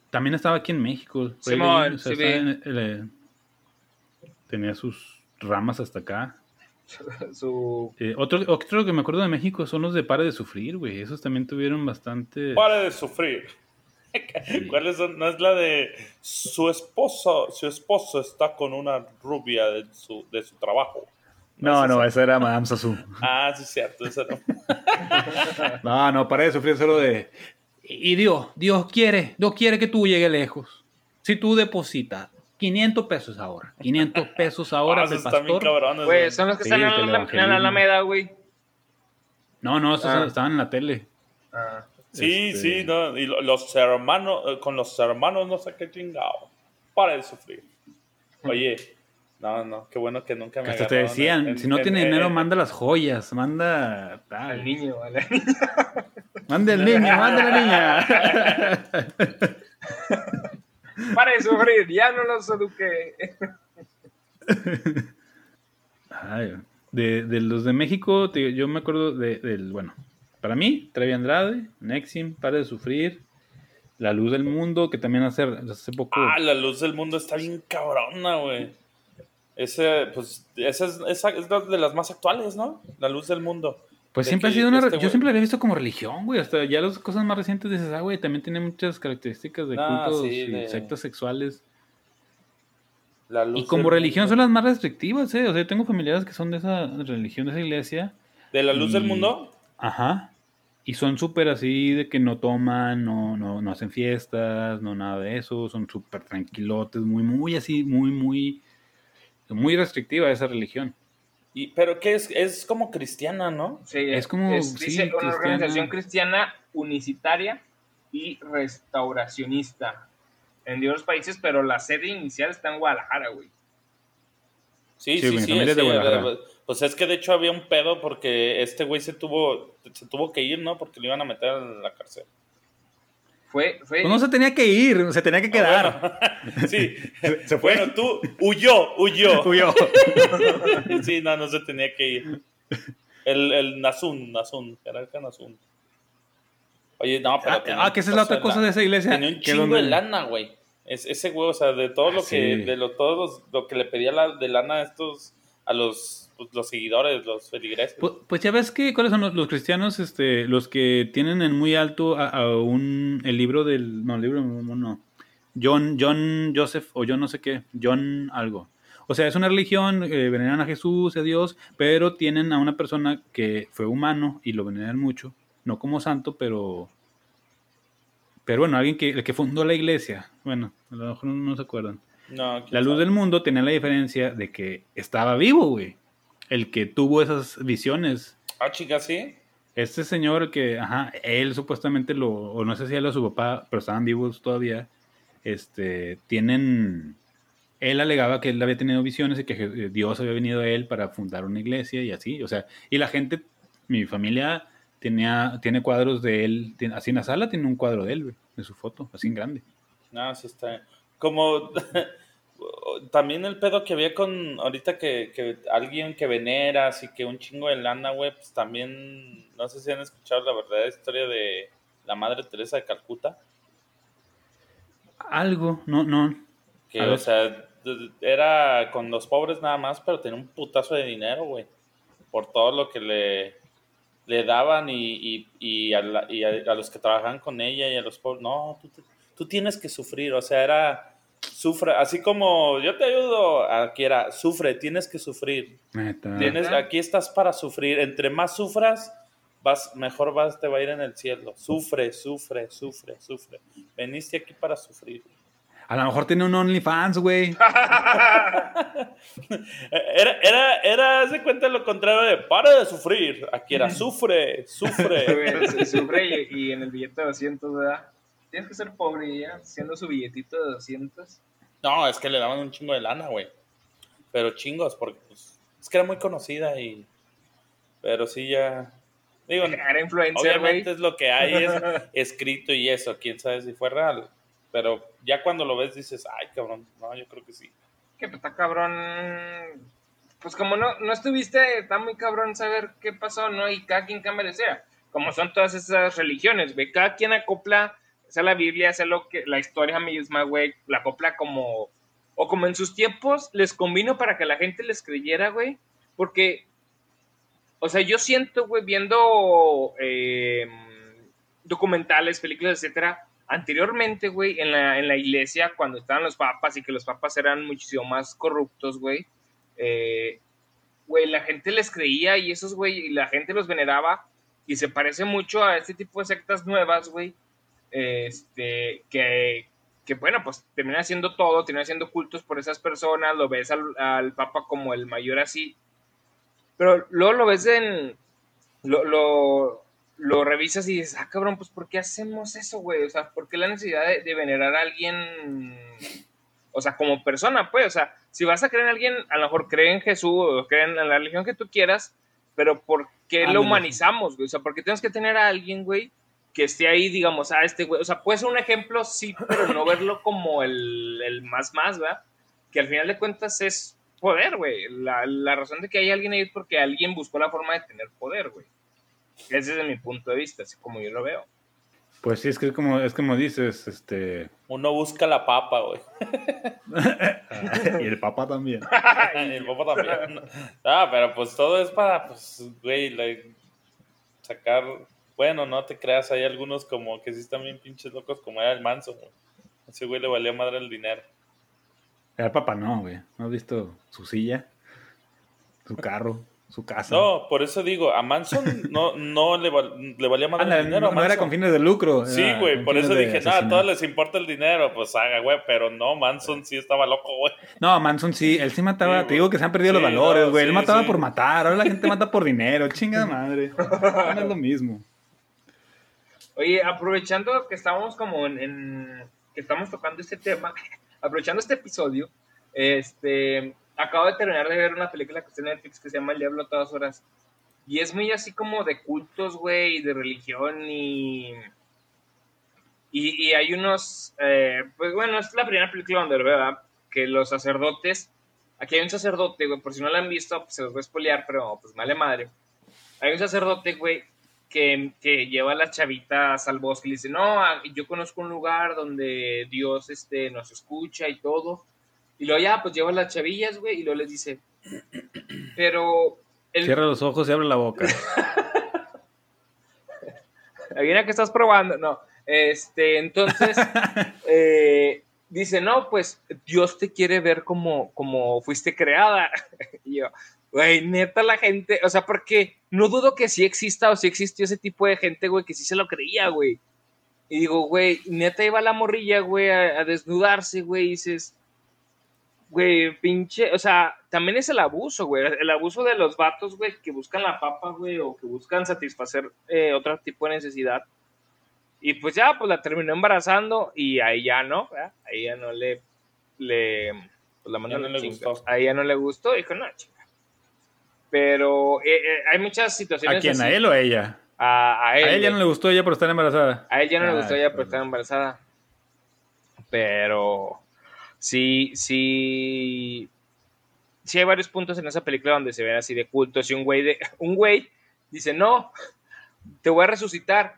También estaba aquí en México. Sí, tenía sus ramas hasta acá. <laughs> Su... Eh, otro, otro que me acuerdo de México son los de Pare de Sufrir, güey. Esos también tuvieron bastante. Pare de Sufrir. <laughs> ¿Cuáles son? No es la de su esposo, su esposo está con una rubia de su, de su trabajo. No, no, esa era Madame Sassou. Ah, sí, es cierto, esa no. <laughs> no, no, Pare de Sufrir solo de. Y Dios, Dios quiere, Dios quiere que tú llegues lejos. Si tú depositas 500 pesos ahora. 500 pesos <laughs> ahora ah, del pastor. Güey, son los que están en la, Alameda, güey. No, no, esos ah. estaban en la tele. Ah. Sí, este sí, no, y los hermanos, eh, con los hermanos no sé qué chingado. Para de sufrir. Oye, no, no, qué bueno que nunca me Hasta te decían, si no tiene dinero, manda las joyas, manda tal. Al niño, ¿vale? Manda el niño, manda la niña. <laughs> <laughs> Para de sufrir, ya no los eduqué. <laughs> de, de, los de México, yo me acuerdo de, del, bueno, para mí, Trevi Andrade, Nexim, Para de Sufrir, La Luz del Mundo, que también hace, hace poco... Ah, La Luz del Mundo está bien cabrona, güey. Ese, pues, esa es, esa es de las más actuales, ¿no? La Luz del Mundo. Pues siempre ha sido una. Este yo siempre la había visto como religión, güey. Hasta ya las cosas más recientes dices, ah, güey, también tiene muchas características de cultos y sectas sexuales. y como religión son las más restrictivas, ¿eh? O sea, yo tengo familiares que son de esa religión, de esa iglesia. ¿De la luz del mundo? Ajá. Y son súper así de que no toman, no, no, no hacen fiestas, no nada de eso. Son súper tranquilotes, muy, muy así, muy, muy. Muy restrictiva esa religión. Y, pero que es, es como cristiana, ¿no? Sí, es como dice, una organización cristiana unicitaria y restauracionista en diversos países, pero la sede inicial está en Guadalajara, güey. Sí, sí, sí. de pues es que de hecho había un pedo porque este güey se tuvo, se tuvo que ir, ¿no? Porque lo iban a meter en la cárcel. Fue, fue... Pues no se tenía que ir, se tenía que quedar. <laughs> sí, se fue. Bueno, tú huyó, huyó. <laughs> Huyó. <laughs> sí, no, no se tenía que ir. El, el Nazun, Nazun, jerarca Nazun. Oye, no, pero. Ah, ah que esa es la otra cosa de esa iglesia. Tenía un chingo de lana, güey. Es, ese güey, o sea, de todo lo ah, que, de lo, todo lo que le pedía la, de lana a estos, a los pues, los seguidores, los feligreses. Pues, pues, ya ves que cuáles son los, cristianos, este, los que tienen en muy alto a, un el libro del, no, el libro no, John, John Joseph o yo no sé qué, John algo. O sea, es una religión, eh, veneran a Jesús, a Dios, pero tienen a una persona que fue humano y lo veneran mucho, no como santo, pero pero bueno, alguien que, el que fundó la iglesia, bueno, a lo mejor no, se acuerdan. la luz del mundo tenía la diferencia de que estaba vivo, güey el que tuvo esas visiones. Ah, chica, sí. Este señor que, ajá, él supuestamente lo, o no sé si él o su papá, pero estaban vivos todavía, este, tienen, él alegaba que él había tenido visiones y que Dios había venido a él para fundar una iglesia y así, o sea, y la gente, mi familia tenía, tiene cuadros de él, así en la sala tiene un cuadro de él, de su foto, así en grande. No, sí está, como... <laughs> también el pedo que había con ahorita que, alguien que veneras y que un chingo de lana, güey, pues también, no sé si han escuchado la verdadera historia de la Madre Teresa de Calcuta. Algo, no, no. Que, o sea, era con los pobres nada más, pero tenía un putazo de dinero, güey. Por todo lo que le, le daban y, y, a, los que trabajaban con ella y a los pobres. No, tú, tú tienes que sufrir, o sea, era sufre, así como yo te ayudo, aquí era, sufre, tienes que sufrir. Tienes, aquí estás para sufrir. Entre más sufras, vas, mejor vas, te va a ir en el cielo. Sufre, sufre, sufre, sufre. Veniste aquí para sufrir. A lo mejor tiene un OnlyFans, güey. <laughs> era, era, era, se cuenta lo contrario de para de sufrir. Aquí era sufre, sufre. <laughs> sufre y, y, en el billete de 200, ¿verdad? Tienes que ser pobre ya, siendo su billetito de 200. No, es que le daban un chingo de lana, güey. Pero chingos, porque pues, es que era muy conocida y... Pero sí ya... Digo, <laughs> era influencer, obviamente es lo que hay, es <laughs> escrito y eso, quién sabe si fue real. Pero ya cuando lo ves dices, ay, cabrón, no, yo creo que sí. Que pues, está cabrón. Pues como no, no estuviste, está muy cabrón saber qué pasó, ¿no? Y cada quien cambia de sea. Como son todas esas religiones, ve, cada quien acopla sea la Biblia, sea lo que, la historia misma, güey, la copla como, o como en sus tiempos les convino para que la gente les creyera, güey, porque, o sea, yo siento, güey, viendo em, documentales, películas, etcétera, anteriormente, güey, en la, en la iglesia, cuando estaban los papas y que los papas eran muchísimo más corruptos, güey, eh, güey, la gente les creía y esos, güey, y la gente los veneraba y se parece mucho a este tipo de sectas nuevas, güey, este, que, que, bueno, pues termina haciendo todo, termina haciendo cultos por esas personas, lo ves al, Papa como el mayor así, pero luego lo ves en, lo, lo, lo, revisas y dices, ah, cabrón, pues ¿por qué hacemos eso, güey? O sea, ¿por qué la necesidad de, de venerar a alguien o sea, como persona, pues, o sea, si vas a creer en alguien, a lo mejor cree en Jesús o cree en la religión que tú quieras, pero ¿por qué lo humanizamos, güey? O sea, porque tienes que tener a alguien, güey, que esté ahí, digamos, a ah, este güey, o sea, puede ser un ejemplo, sí, pero no verlo como el, el más más, ¿verdad? Que al final de cuentas es poder, güey. La, la razón de que hay alguien ahí es porque alguien buscó la forma de tener poder, güey. Ese es mi punto de vista, así como yo lo veo. Pues sí, es que es como, es como dices, este... Uno busca la papa, güey. <laughs> y el papa también. <laughs> y el papa también. Ah, pero pues todo es para, pues, güey, sacar... Bueno, no te creas, hay algunos como que sí están bien pinches locos, como era el manso, güey. Ese güey le valía madre el dinero. El papa no, güey. ¿No has visto su silla? Su carro su casa. No, por eso digo, a Manson no, no le, le valía más el dinero. No, era con fines de lucro. Sí, güey, por eso dije, nada, a todos les importa el dinero, pues haga, güey, pero no, Manson sí estaba loco, güey. No, Manson sí, él sí mataba, te digo que se han perdido los valores, güey, él mataba por matar, ahora la gente mata por dinero, chingada madre. <laughs> No es lo mismo. Oye, aprovechando que estamos como en que estamos tocando este tema, <laughs> aprovechando este episodio, este acabo de terminar de ver una película que está en Netflix que se llama El Diablo a todas horas. Y es muy así como de cultos, güey, de religión y... Y, hay unos... Eh, pues bueno, es la primera película donde, ¿verdad? Que los sacerdotes... Aquí hay un sacerdote, güey, por si no la han visto, pues se los voy a espolear, pero pues male madre. Hay un sacerdote, güey, que, que, lleva a las chavitas al bosque y le dice, no, yo conozco un lugar donde Dios este, nos escucha y todo y luego ya, pues lleva las chavillas, güey, y luego les dice, pero... Cierra los ojos y abre la boca. <laughs> Adivina que estás probando, no. Este, entonces, <laughs> eh, dice, no, pues Dios te quiere ver como, como fuiste creada. <laughs> y yo, güey, neta la gente, o sea, porque no dudo que sí exista o sí existió ese tipo de gente, güey, que sí se lo creía, güey. Y digo, güey, neta iba la morrilla, güey, a, a desnudarse, güey, y dices, güey, pinche, o sea, también es el abuso, güey, el abuso de los vatos, güey, que buscan la papa, güey, o que buscan satisfacer eh, otro tipo de necesidad. Y pues ya, pues la terminó embarazando y ahí ya no, ¿verdad? Ahí ya no le, le, pues la mandó no le gustó. Ahí ya no le gustó, dijo, no, chinga. Pero eh, eh, hay muchas situaciones. ¿A quién? ¿A él o a ella? A, a él. A él ya no le gustó ella por estar embarazada. A él ya no le gustó ella por estar embarazada. Pero sí, sí, sí hay varios puntos en esa película donde se ven así de cultos y un güey, de, <laughs> un güey dice, no, te voy a resucitar.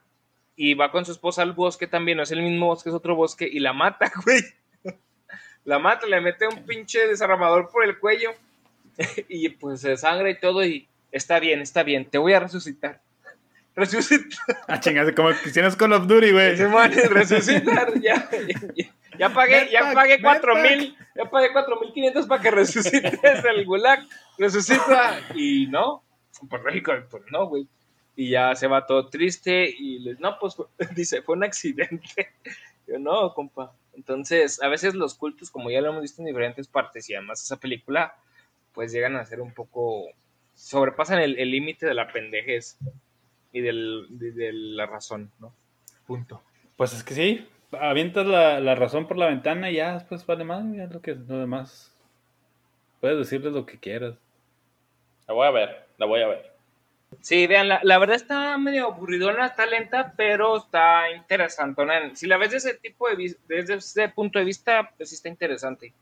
Y va con su esposa al bosque también, no es el mismo bosque, es otro bosque, y la mata, <laughs> güey. La mata, le mete un pinche desarmador por el cuello <laughs> y pues se sangra y todo y está bien, está bien, te voy a resucitar. <laughs> Resucitar. Ah, chingas, como quisieras con of Duty, güey. resucitar, <laughs> ya, ya, ya pagué, ya pagué cuatro mil, ya pagué cuatro mil quinientos para que resucites el gulag. Resucita y no, por México, pues no, güey. Y ya se va todo triste y les, no, pues dice, fue un accidente. Yo no, compa. Entonces, a veces los cultos, como ya lo hemos visto en diferentes partes y además esa película, pues llegan a ser un poco, sobrepasan el límite de la pendejez y del, de la razón, ¿no? Punto. Pues es que sí, avientas la, la, razón por la ventana y ya después vale más, ya lo que lo demás. Puedes decirles lo que quieras. La voy a ver, la voy a ver. Sí, vean, la, la verdad está medio aburridona, está lenta, pero está interesante. Si la ves desde ese tipo de desde ese punto de vista, pues sí está interesante.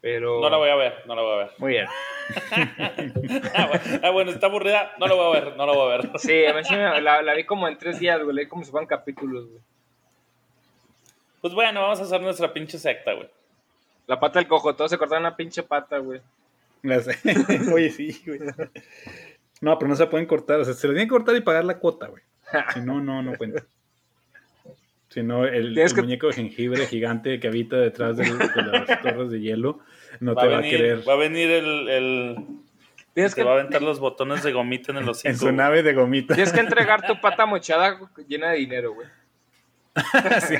Pero... No la voy a ver, no la voy a ver. Muy bien. <laughs> Ah, ah, bueno, está aburrida, no la voy a ver, no la voy a ver. Sí, a la, la, vi como en tres días, güey, leí como si fueran capítulos, güey. Pues bueno, vamos a hacer nuestra pinche secta, güey. La pata del cojo, todos se cortaron una pinche pata, güey. <laughs> Oye, sí, güey. No, pero no se pueden cortar. O sea, se le tienen que cortar y pagar la cuota, güey. <laughs> Si no, no, no cuenta. Si no, el, muñeco de jengibre gigante que habita detrás de, las <laughs> torres de hielo no te va a querer. Va a venir el. el... Tienes que... va a aventar los botones de gomita en el hocico. En su nave de gomita. Tienes que entregar tu <laughs> pata mochada llena de dinero, güey. <laughs> sí.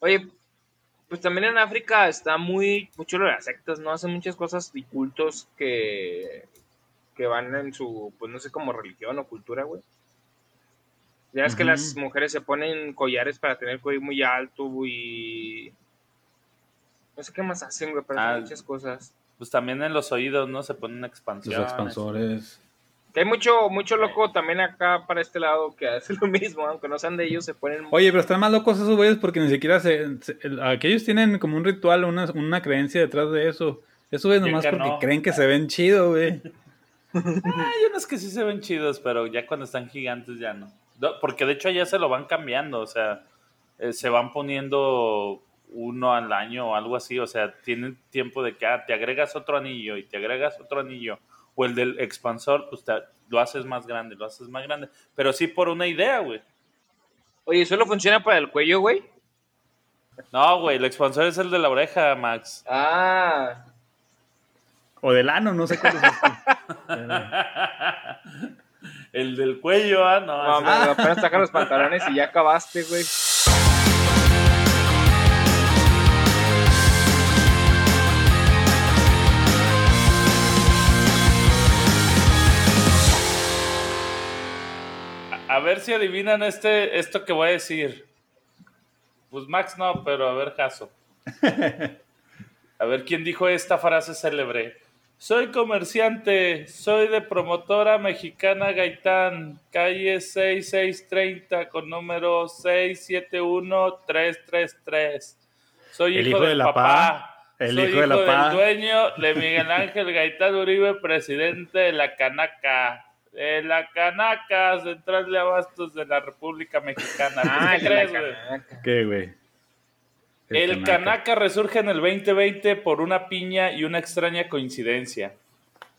Oye, pues también en África está muy mucho lo de las sectas, ¿no? Hacen muchas cosas y cultos que, que van en su, pues no sé, como religión o cultura, güey. Ya es que las mujeres se ponen collares para tener cuello muy alto y... No sé qué más hacen, güey, pero hacen ah, muchas cosas. Pues también en los oídos, ¿no? Se ponen expansiones. Los expansores. Que hay mucho, mucho loco también acá para este lado que hace <laughs> lo mismo, aunque no sean de ellos, se ponen. Oye, pero están más locos esos güeyes porque ni siquiera se. aquellos tienen como un ritual, una, una creencia detrás de eso. Eso es nomás porque creen que se ven chido, güey. <laughs> hay unos que sí se ven chidos, pero ya cuando están gigantes ya no. Porque de hecho ya se lo van cambiando, o sea, eh, se van poniendo uno al año o algo así, o sea, tienen tiempo de que ah, te agregas otro anillo y te agregas otro anillo o el del expansor, pues lo haces más grande, lo haces más grande. Pero sí por una idea, güey. Oye, ¿solo funciona para el cuello, güey? No, güey, el expansor es el de la oreja, Max. Ah. O del ano, no sé cuál es <laughs> el del cuello, ah, no. No, pero apenas sacar los pantalones y ya acabaste, güey. a ver si adivinan este, esto que voy a decir. Pues Max no, pero a ver, caso. <laughs> A ver quién dijo esta frase célebre. Soy comerciante, soy de promotora mexicana Gaitán, calle 6630 con número 671333. Soy hijo, hijo, de la papá. El soy hijo, de la del dueño de <laughs> Miguel Ángel Gaitán Uribe, presidente de la Canaca. De la Canaca, Central de Abastos de la República Mexicana. Ah, ¿Qué crees, güey? ¿Qué, güey? El, canaca. resurge en el 2020 por una piña y una extraña coincidencia.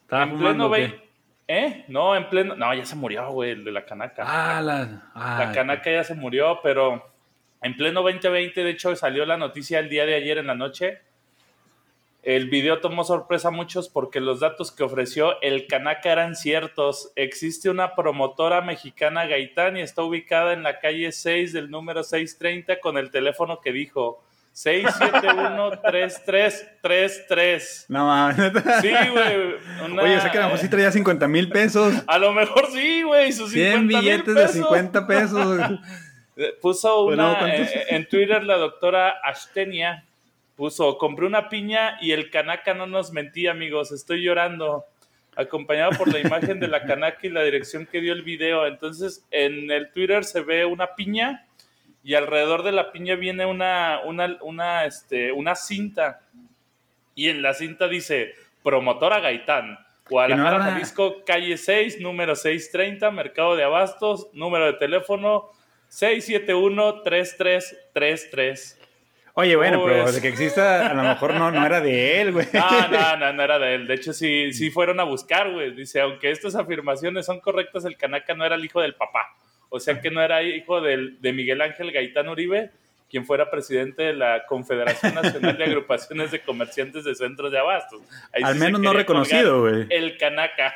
en pleno 20... ¿Eh? No, en pleno... No, ya se murió, güey, el de la Canaca. Ah, la... Ah, la Canaca ya se murió, pero en pleno 2020, de hecho, salió la noticia el día de ayer en la noche el video tomó sorpresa a muchos porque los datos que ofreció el Canaca eran ciertos. Existe una promotora mexicana Gaitán y está ubicada en la calle 6 del número 630 con el teléfono que dijo 671-3333. No mames. Sí, güey. Oye, o sea que a lo mejor sí traía 50 mil pesos. A lo mejor sí, güey. 100 billetes de 50 pesos. Puso una eh, en Twitter la doctora Ashtenia puso, compré una piña y el canaca no nos mentía, amigos, estoy llorando, acompañado por la imagen de la canaca y la dirección que dio el video. Entonces, en el Twitter se ve una piña y alrededor de la piña viene una, una, una, este, una cinta. Y en la cinta dice, promotora Gaitán. Guadalajara, Jalisco, calle 6, número 630, Mercado de Abastos, número de teléfono 671-3333. Oye, bueno, pero de que exista, a lo mejor no, no era de él, güey. <laughs> No, no, no, no era de él. De hecho, sí, sí fueron a buscar, güey. Dice, aunque estas afirmaciones son correctas, el Canaca no era el hijo del papá. O sea que no era hijo del, de Miguel Ángel Gaitán Uribe, quien fuera presidente de la Confederación Nacional de Agrupaciones de Comerciantes de Centros de Abastos. Al menos no reconocido, güey. El Canaca.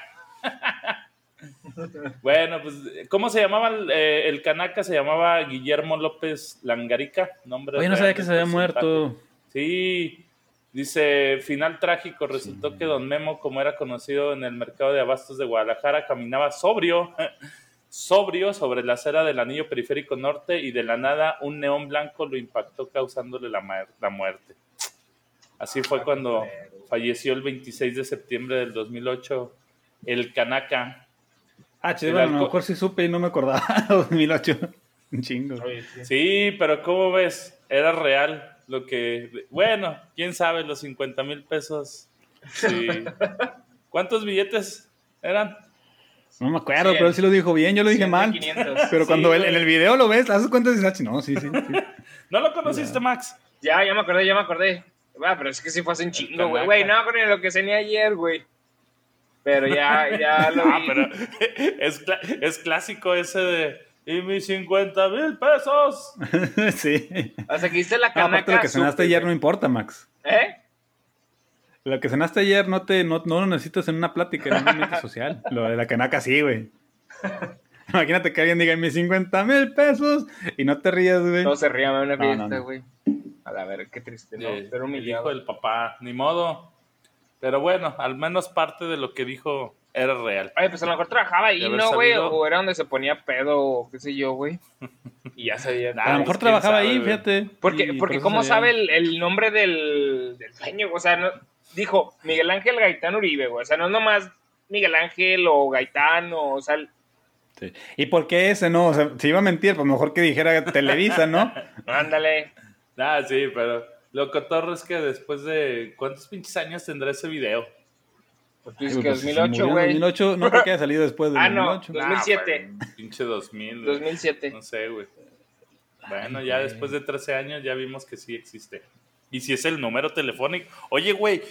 bueno, pues, ¿cómo se llamaba el, eh, canaca? Se llamaba Guillermo López Langarica. Nombre Oye, no sabía que se había muerto. Sí, dice, final trágico, resultó que don Memo, como era conocido en el mercado de abastos de Guadalajara, caminaba sobrio, sobrio sobre la acera del anillo periférico norte y de la nada un neón blanco lo impactó causándole la, la muerte. Así fue cuando falleció el 26 de septiembre del 2008 el Canaca, Ah, chido, a lo mejor sí supe y no me acordaba. <laughs> 2008. Un chingo. Sí, pero ¿cómo ves? Era real lo que. Bueno, quién sabe, los 50 mil pesos. Sí. <laughs> ¿Cuántos billetes eran? No me acuerdo, pero él sí lo dijo bien, yo lo dije mal. pero cuando en el video lo ves, haces cuenta y dices, ah, no, sí, sí. <laughs> ¿No lo conociste, Max? Ya, ya me acordé, ya me acordé. Va, pero es que sí fue hace un chingo, güey. Güey, no con lo que cené ayer, güey. Pero ya, ya <laughs> lo ah, vi. Ah, pero es, es clásico ese de... Y mis 50 mil pesos. <laughs> sí. O sea, que hiciste la canaca. aparte, lo que cenaste ayer no importa, Max. ¿Eh? Lo que cenaste ayer no, te, no, no lo necesitas en una plática, en un ambiente social. Lo de la canaca sí, güey. <laughs> Imagínate que alguien diga mis 50 mil pesos y no te rías, güey. No se ría, me una fiesta, güey. A ver, qué triste, ¿no? Pero el hijo del papá, ni modo. Pero bueno, al menos parte de lo que dijo era real. Ay, pues a lo mejor trabajaba ahí, ¿no, güey? O era donde se ponía pedo, o qué sé yo, güey. <laughs> Y ya sabía. a lo mejor trabajaba ahí, fíjate. Porque, porque ¿cómo sabe el, nombre del, del dueño? O sea, no, dijo Miguel Ángel Gaitán Uribe, güey. O sea, no es nomás Miguel Ángel o Gaitán, o, o sea, Sí. ¿Y por qué ese no? O sea, si iba a mentir, pues mejor que dijera Televisa, ¿no? <laughs> Ándale. Ah, sí, pero lo cotorro es que después de. ¿Cuántos pinches años tendrá ese video? Pues que 2008, güey. 2008, no creo que haya salido después de <laughs> ah, 2008. no, 2007. Ah, pinche 2000. 2007. No sé, güey. Bueno, ya después de 13 años ya vimos que sí existe. Y si es el número telefónico. Oye, güey,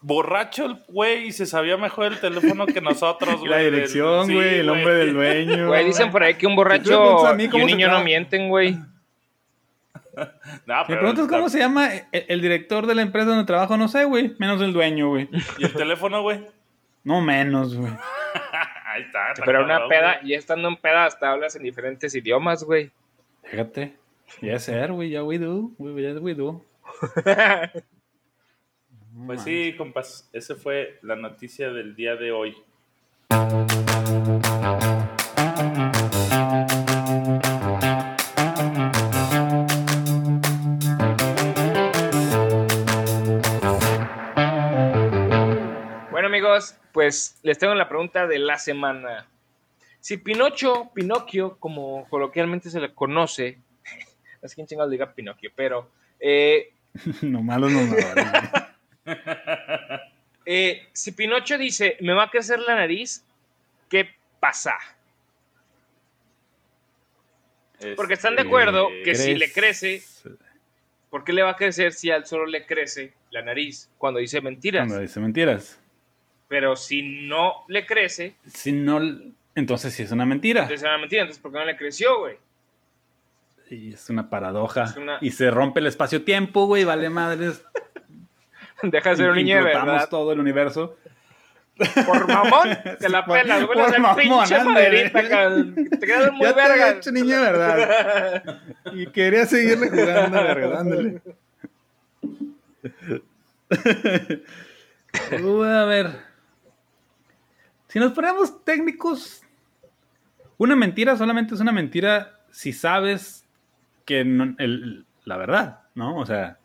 borracho el güey y se sabía mejor el teléfono que nosotros, <laughs> güey. La dirección, güey, el nombre del dueño. Güey, dicen por ahí que un borracho y un niño no mienten, güey. <laughs> Me preguntas cómo se llama el, director de la empresa donde trabajo, no sé, güey. Menos el dueño, güey. ¿Y el teléfono, güey? No menos, güey. <laughs> Ahí está. Pero una peda, y estando en peda, hasta hablas en diferentes idiomas, güey. Fíjate. Ya ser, güey, ya we do. Ya we do. <laughs> Pues sí, compas, esa fue la noticia del día de hoy. Bueno amigos, pues les tengo la pregunta de la semana. Si Pinocho, Pinocchio, como coloquialmente se le conoce, <laughs> no sé quién chingados diga Pinocchio, pero... Eh, <laughs> no malo no, no Eh, si Pinocho dice, me va a crecer la nariz, ¿qué pasa? Porque están de este, acuerdo que si le crece, ¿por qué le va a crecer si al solo le crece la nariz cuando dice mentiras? Cuando dice mentiras. Pero si no le crece. Si no, entonces sí es una mentira. Entonces es una mentira, entonces ¿por qué no le creció, güey? Y es una paradoja. Y se rompe el espacio-tiempo, güey, vale madres. <laughs> Deja de ser un niño verdad. todo el universo. Por mamón, <laughs> te la pelas, güey. Por pinche maderita, Te quedas muy ya verga. Te hecho niño verdad. Y quería seguirle jugando, verga, dándole. <laughs> a ver. Si nos ponemos técnicos, una mentira solamente es una mentira si sabes que el, la verdad, ¿no? O sea,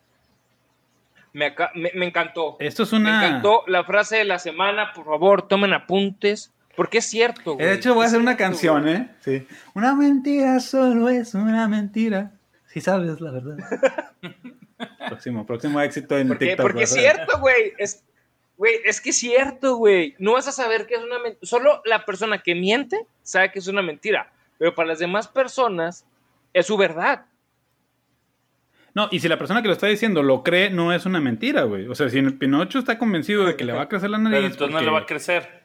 me, me, encantó. Esto es una. Me encantó la frase de la semana. Por favor, tomen apuntes. Porque es cierto, güey. De hecho, voy a hacer una canción, ¿eh? Sí. Una mentira solo es una mentira. Si sabes la verdad. <laughs> próximo, próximo éxito en porque, TikTok. Porque es cierto, güey. Es, güey, es que es cierto, güey. No vas a saber que es una mentira. Solo la persona que miente sabe que es una mentira. Pero para las demás personas es su verdad. No, y si la persona que lo está diciendo lo cree, no es una mentira, güey. O sea, si el Pinocho está convencido de que le va a crecer la nariz. Pero entonces no le va a crecer.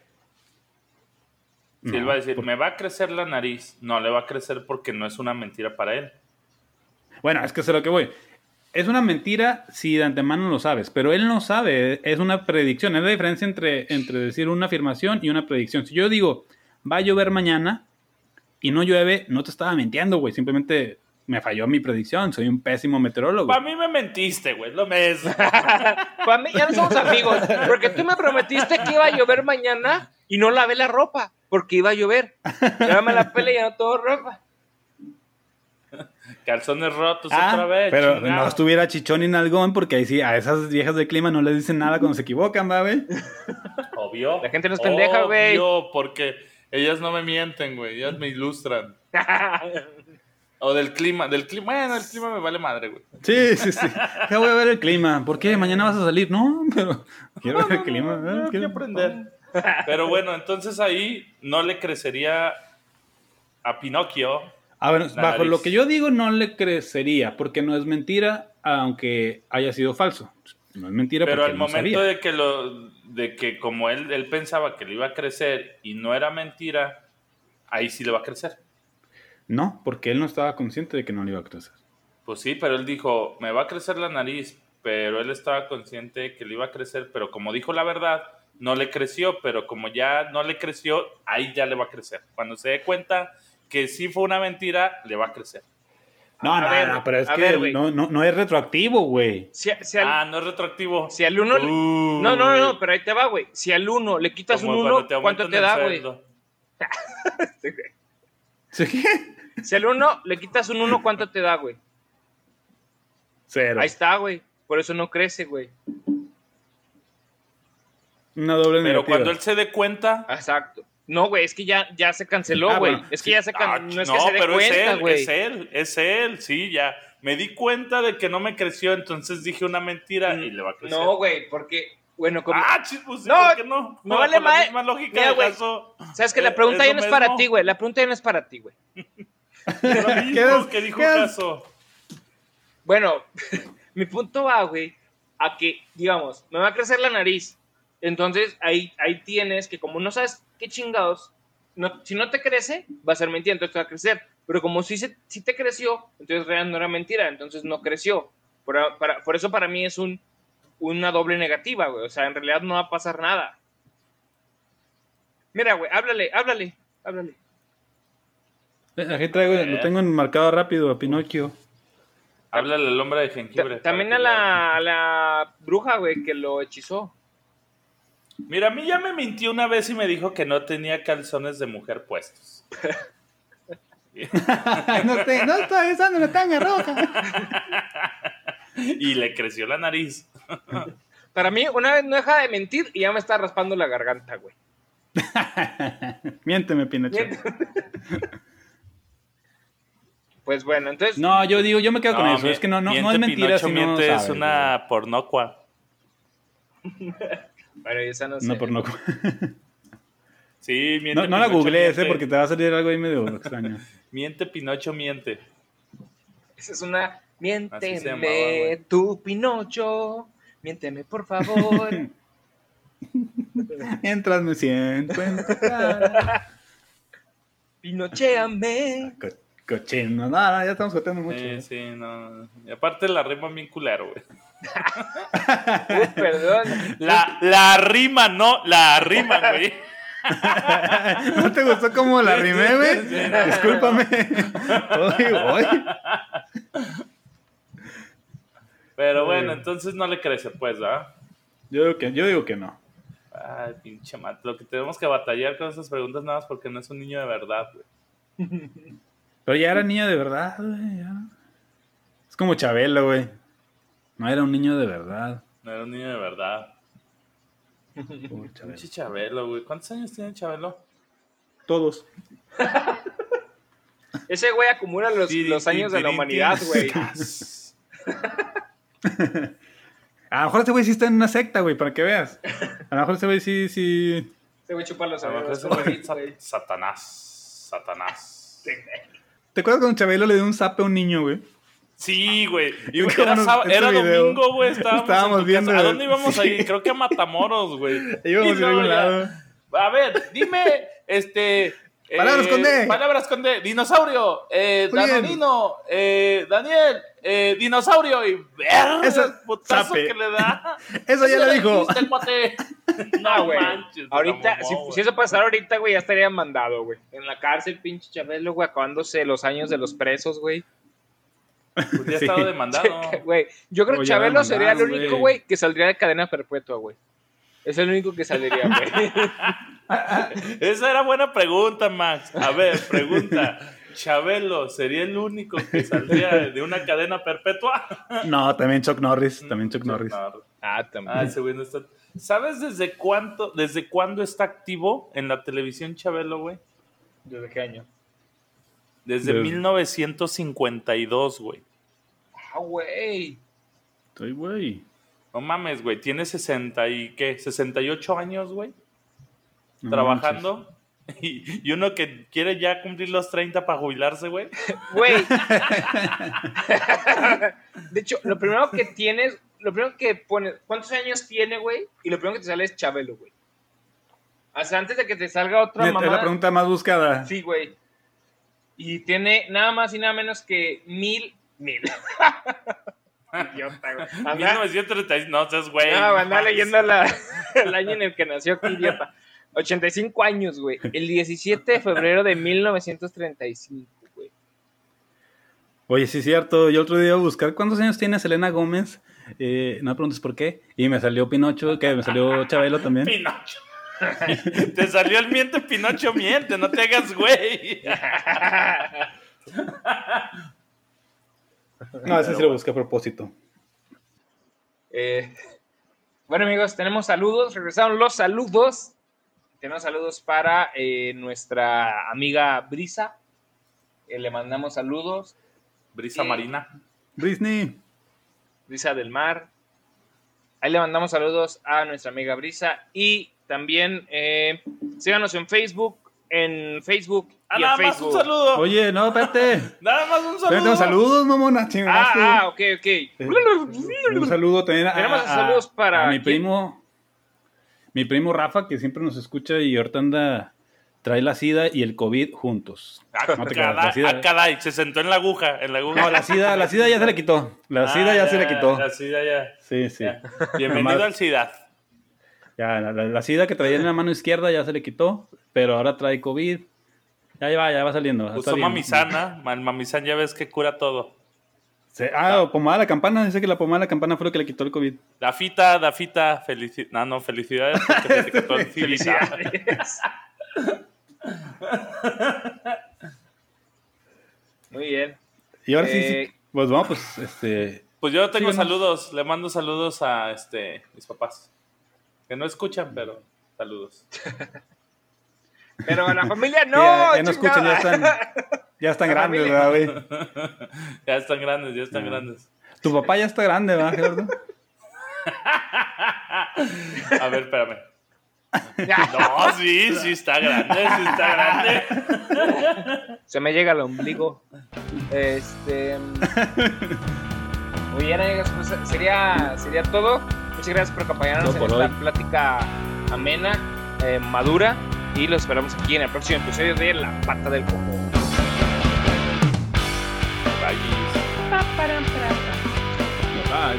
Si él va a decir, me va a crecer la nariz, no le va a crecer porque no es una mentira para él. Bueno, es que sé lo que voy. Es una mentira si de antemano lo sabes, pero él no sabe, es una predicción. Es la diferencia entre, entre decir una afirmación y una predicción. Si yo digo, va a llover mañana y no llueve, no te estaba mintiendo, güey. Simplemente me falló mi predicción, soy un pésimo meteorólogo. Para mí me mentiste, güey, lo mismo. <laughs> Para mí ya no somos amigos, porque tú me prometiste que iba a llover mañana y no lavé la ropa, porque iba a llover. Ya me la pele y ya no tengo ropa. Calzones rotos ah, otra vez. Pero no estuviera chichón y nalgón, porque ahí sí, a esas viejas de clima no les dicen nada cuando se equivocan, ¿va, güey? Obvio. La gente no es pendeja, güey. Obvio, porque ellas no me mienten, güey, ellas me ilustran. <laughs> O del clima, del clima, bueno, el clima me vale madre, güey. Sí, sí, sí. Ya voy a ver el clima. ¿Por qué? ¿Mañana vas a salir? No, pero <laughs> quiero ver el clima. No, quiero aprender. <laughs> Pero bueno, entonces ahí no le crecería a Pinocchio A ver, bajo lo que yo digo no le crecería, porque no es mentira, aunque haya sido falso. No es mentira. Pero al momento de que lo, de que como él, él pensaba que le iba a crecer y no era mentira, ahí sí le va a crecer. No, porque él no estaba consciente de que no le iba a crecer. Pues sí, pero él dijo, me va a crecer la nariz, pero él estaba consciente de que le iba a crecer, pero como dijo la verdad, no le creció, pero como ya no le creció, ahí ya le va a crecer. Cuando se dé cuenta que sí fue una mentira, le va a crecer. No, no, no, pero es que no, no, es retroactivo, güey. ah, no es retroactivo. Si al uno. no, no, no, pero ahí te va, güey. Si al uno le quitas un uno, ¿cuánto te da, güey? <laughs> ¿Sí qué? Si al uno le quitas un uno, ¿cuánto te da, güey? Cero. Ahí está, güey. Por eso no crece, güey. Una doble Pero cuando él se dé cuenta. Exacto. No, güey, es que ya, ya se canceló, ah, güey. es que ya se canceló. no es que se dé pero cuenta, güey. Es él, es él, sí, ya. Me di cuenta de que no me creció, entonces dije una mentira y le va a crecer. No, güey, porque, bueno, como. Ah, pues, no, ¿por qué no? No, vale más. La misma lógica de caso, Sabes que la pregunta ya no es para ti, güey. La pregunta ya no es para ti, güey. <laughs> lo <laughs> mismo que dijo caso. Bueno, <laughs> mi punto va, güey, a que, digamos, me va a crecer la nariz. Entonces ahí, ahí tienes que, como no sabes qué chingados, no, si no te crece, va a ser mentira, entonces te va a crecer. Pero como si, se, si te creció, entonces realmente no era mentira, entonces no creció. Por, por eso para mí es un, una doble negativa, güey. O sea, en realidad no va a pasar nada. Mira, güey, háblale, háblale, háblale. Aquí traigo, lo tengo enmarcado rápido a Pinocchio. Háblale al hombre de jengibre. También a la, a la bruja, güey, que lo hechizó. Mira, a mí ya me mintió una vez y me dijo que no tenía calzones de mujer puestos. <laughs> no, te, no estoy usando una tanga roja. <laughs> y le creció la nariz. Para mí, una vez no deja de mentir y ya me está raspando la garganta, güey. <laughs> Miénteme, Pinochet. Pues bueno, entonces. No, yo digo, yo me quedo con eso. Es que no, no, no es mentira. si miente es una pornocua. <laughs> Bueno, esa no sé. No por no. sí, miente. No, no la googlees, ¿eh? porque te va a salir algo ahí medio extraño. <laughs> miente, Pinocho, miente. Esa es una. Miénteme, tu Pinocho. Miénteme, por favor. <laughs> Mientras me siento en tu cara. Pinocheame. Cochino, nada, ya estamos coteando mucho. Sí, sí, no. Y aparte la rima bien culero, güey. <laughs> perdón. La, la rima, no, la rima, güey. <laughs> ¿No te gustó cómo la rimé, güey? Discúlpame. Pero bueno, entonces no le crece, pues, ¿ah? Yo digo que, yo digo que no. Ay, pinche mat. Lo que tenemos que batallar con esas preguntas nada más porque no es un niño de verdad, güey. <laughs> Pero ya era niño de verdad, güey. Es como Chabelo, güey. No era un niño de verdad. No era un niño de verdad. Pinche Chabelo, güey. ¿Cuántos años tiene Chabelo? Todos. <laughs> Ese güey acumula los, los años de la humanidad, güey. <laughs> A lo mejor ese güey sí está en una secta, güey, para que veas. A lo mejor ese güey sí, sí. Ese güey chupa los <laughs> Satanás. Satanás. ¿Te acuerdas cuando Chabelo le dio un zape a un niño, güey? Sí, güey. era, domingo, güey. Estábamos, viendo. ¿A dónde íbamos a ir? Creo que a Matamoros, güey. <laughs> Íbamos a algún lado. A ver, dime, este. Palabras con D. Eh, palabras con D. Dinosaurio. Eh, Danonino. Eh, Daniel. Eh, dinosaurio. Y ver Ese putazo que le da. <laughs> eso ya lo dijo. <laughs> no, güey. ahorita, si, si, eso pasara ahorita, güey, ya estaría mandado, güey. En la cárcel, pinche Chabelo, güey, acabándose los años de los presos, güey. Pues ya estado demandado. <laughs> Güey, yo creo que Chabelo sería el único, güey, que saldría de cadena perpetua, güey. Es el único que saldría, güey. Esa era buena pregunta, Max. A ver, pregunta. ¿Chabelo sería el único que saldría de una cadena perpetua? <laughs> No, también Chuck Norris. También Chuck, Norris. Ah, también. Ah, ese güey no está... ¿Sabes desde cuánto, desde cuándo está activo en la televisión Chabelo, güey? ¿Desde qué año? Desde 1952, güey. Ah, güey. Estoy, güey. No mames, güey. Tiene 60 y qué? 68 años, güey. trabajando. <laughs> Y, uno que quiere ya cumplir los 30 para jubilarse, güey. Güey. <laughs> de hecho, lo primero que tienes, lo primero que pones, ¿cuántos años tiene, güey? Y lo primero que te sale es Chabelo, güey. Hasta antes de que te salga otra mamá. Es la pregunta más buscada. Sí, güey. Y tiene nada más y nada menos que mil. Mil. <laughs> idiota, güey. 1936, no seas güey. No, anda leyendo la, el año en el que nació, qué idiota. 85 años, güey. <laughs> El 17 de febrero de 1935, güey. Oye, sí es cierto. Yo otro día iba a buscar cuántos años tiene Selena Gómez. Eh, no me preguntes por qué. Y me salió Pinocho, que me salió <laughs> Chabelo también. Pinocho. <laughs> te salió el miente Pinocho miente, no te hagas güey. no, ese sí lo busqué a propósito. Eh, bueno amigos, tenemos saludos, regresaron los saludos. Tenemos saludos para eh, nuestra amiga Brisa. Eh, le mandamos saludos. Brisa Marina. Brisney. Brisa del Mar. Ahí le mandamos saludos a nuestra amiga Brisa. Y también eh, síganos en Facebook, en Facebook ah, nada más un saludo. Oye, no, espérate. <laughs> nada más un saludo. saludos, mamona. Ah, ah, ok, ok. Eh, un saludo también a, Tenemos saludos para mi primo, mi primo Rafa, que siempre nos escucha y ahorita anda trae la SIDA y el COVID juntos. Ah, no ah, se sentó en la aguja, en la aguja. No, la SIDA, la SIDA ya se le quitó. La SIDA ya, se le quitó. La SIDA ya. Sí, sí. <laughs> Bienvenido al SIDA. Ya, la, sida que traía en la mano izquierda ya se le quitó, pero ahora trae COVID. Ya va, ya va saliendo. Usó mamizana, el mamizán ya ves que cura todo. Ah, pomada la campana, dice que la pomada la campana fue lo que le quitó el COVID. Dafita, Dafita, felicidades. No, no, felicidades felicidades. Muy bien. Y ahora sí, sí, eh, pues vamos, pues este. Pues yo tengo saludos, le mando saludos a este mis papás. Que no escuchan, pero saludos. <laughs> pero a la familia no. ya, no escuchan, ya están, ya están grandes, ¿verdad, güey? <laughs> ya están grandes, ya están grandes. Tu papá ya está grande, ¿verdad, Gerardo? <laughs> a ver, espérame. No, sí, sí está grande, sí está grande. <laughs> Se me llega el ombligo. Este. Muy bien, amigos, pues sería, sería todo. Muchas gracias por acompañarnos en esta plática amena, eh, madura. Y lo esperamos aquí en el próximo episodio de La Pata del Pá,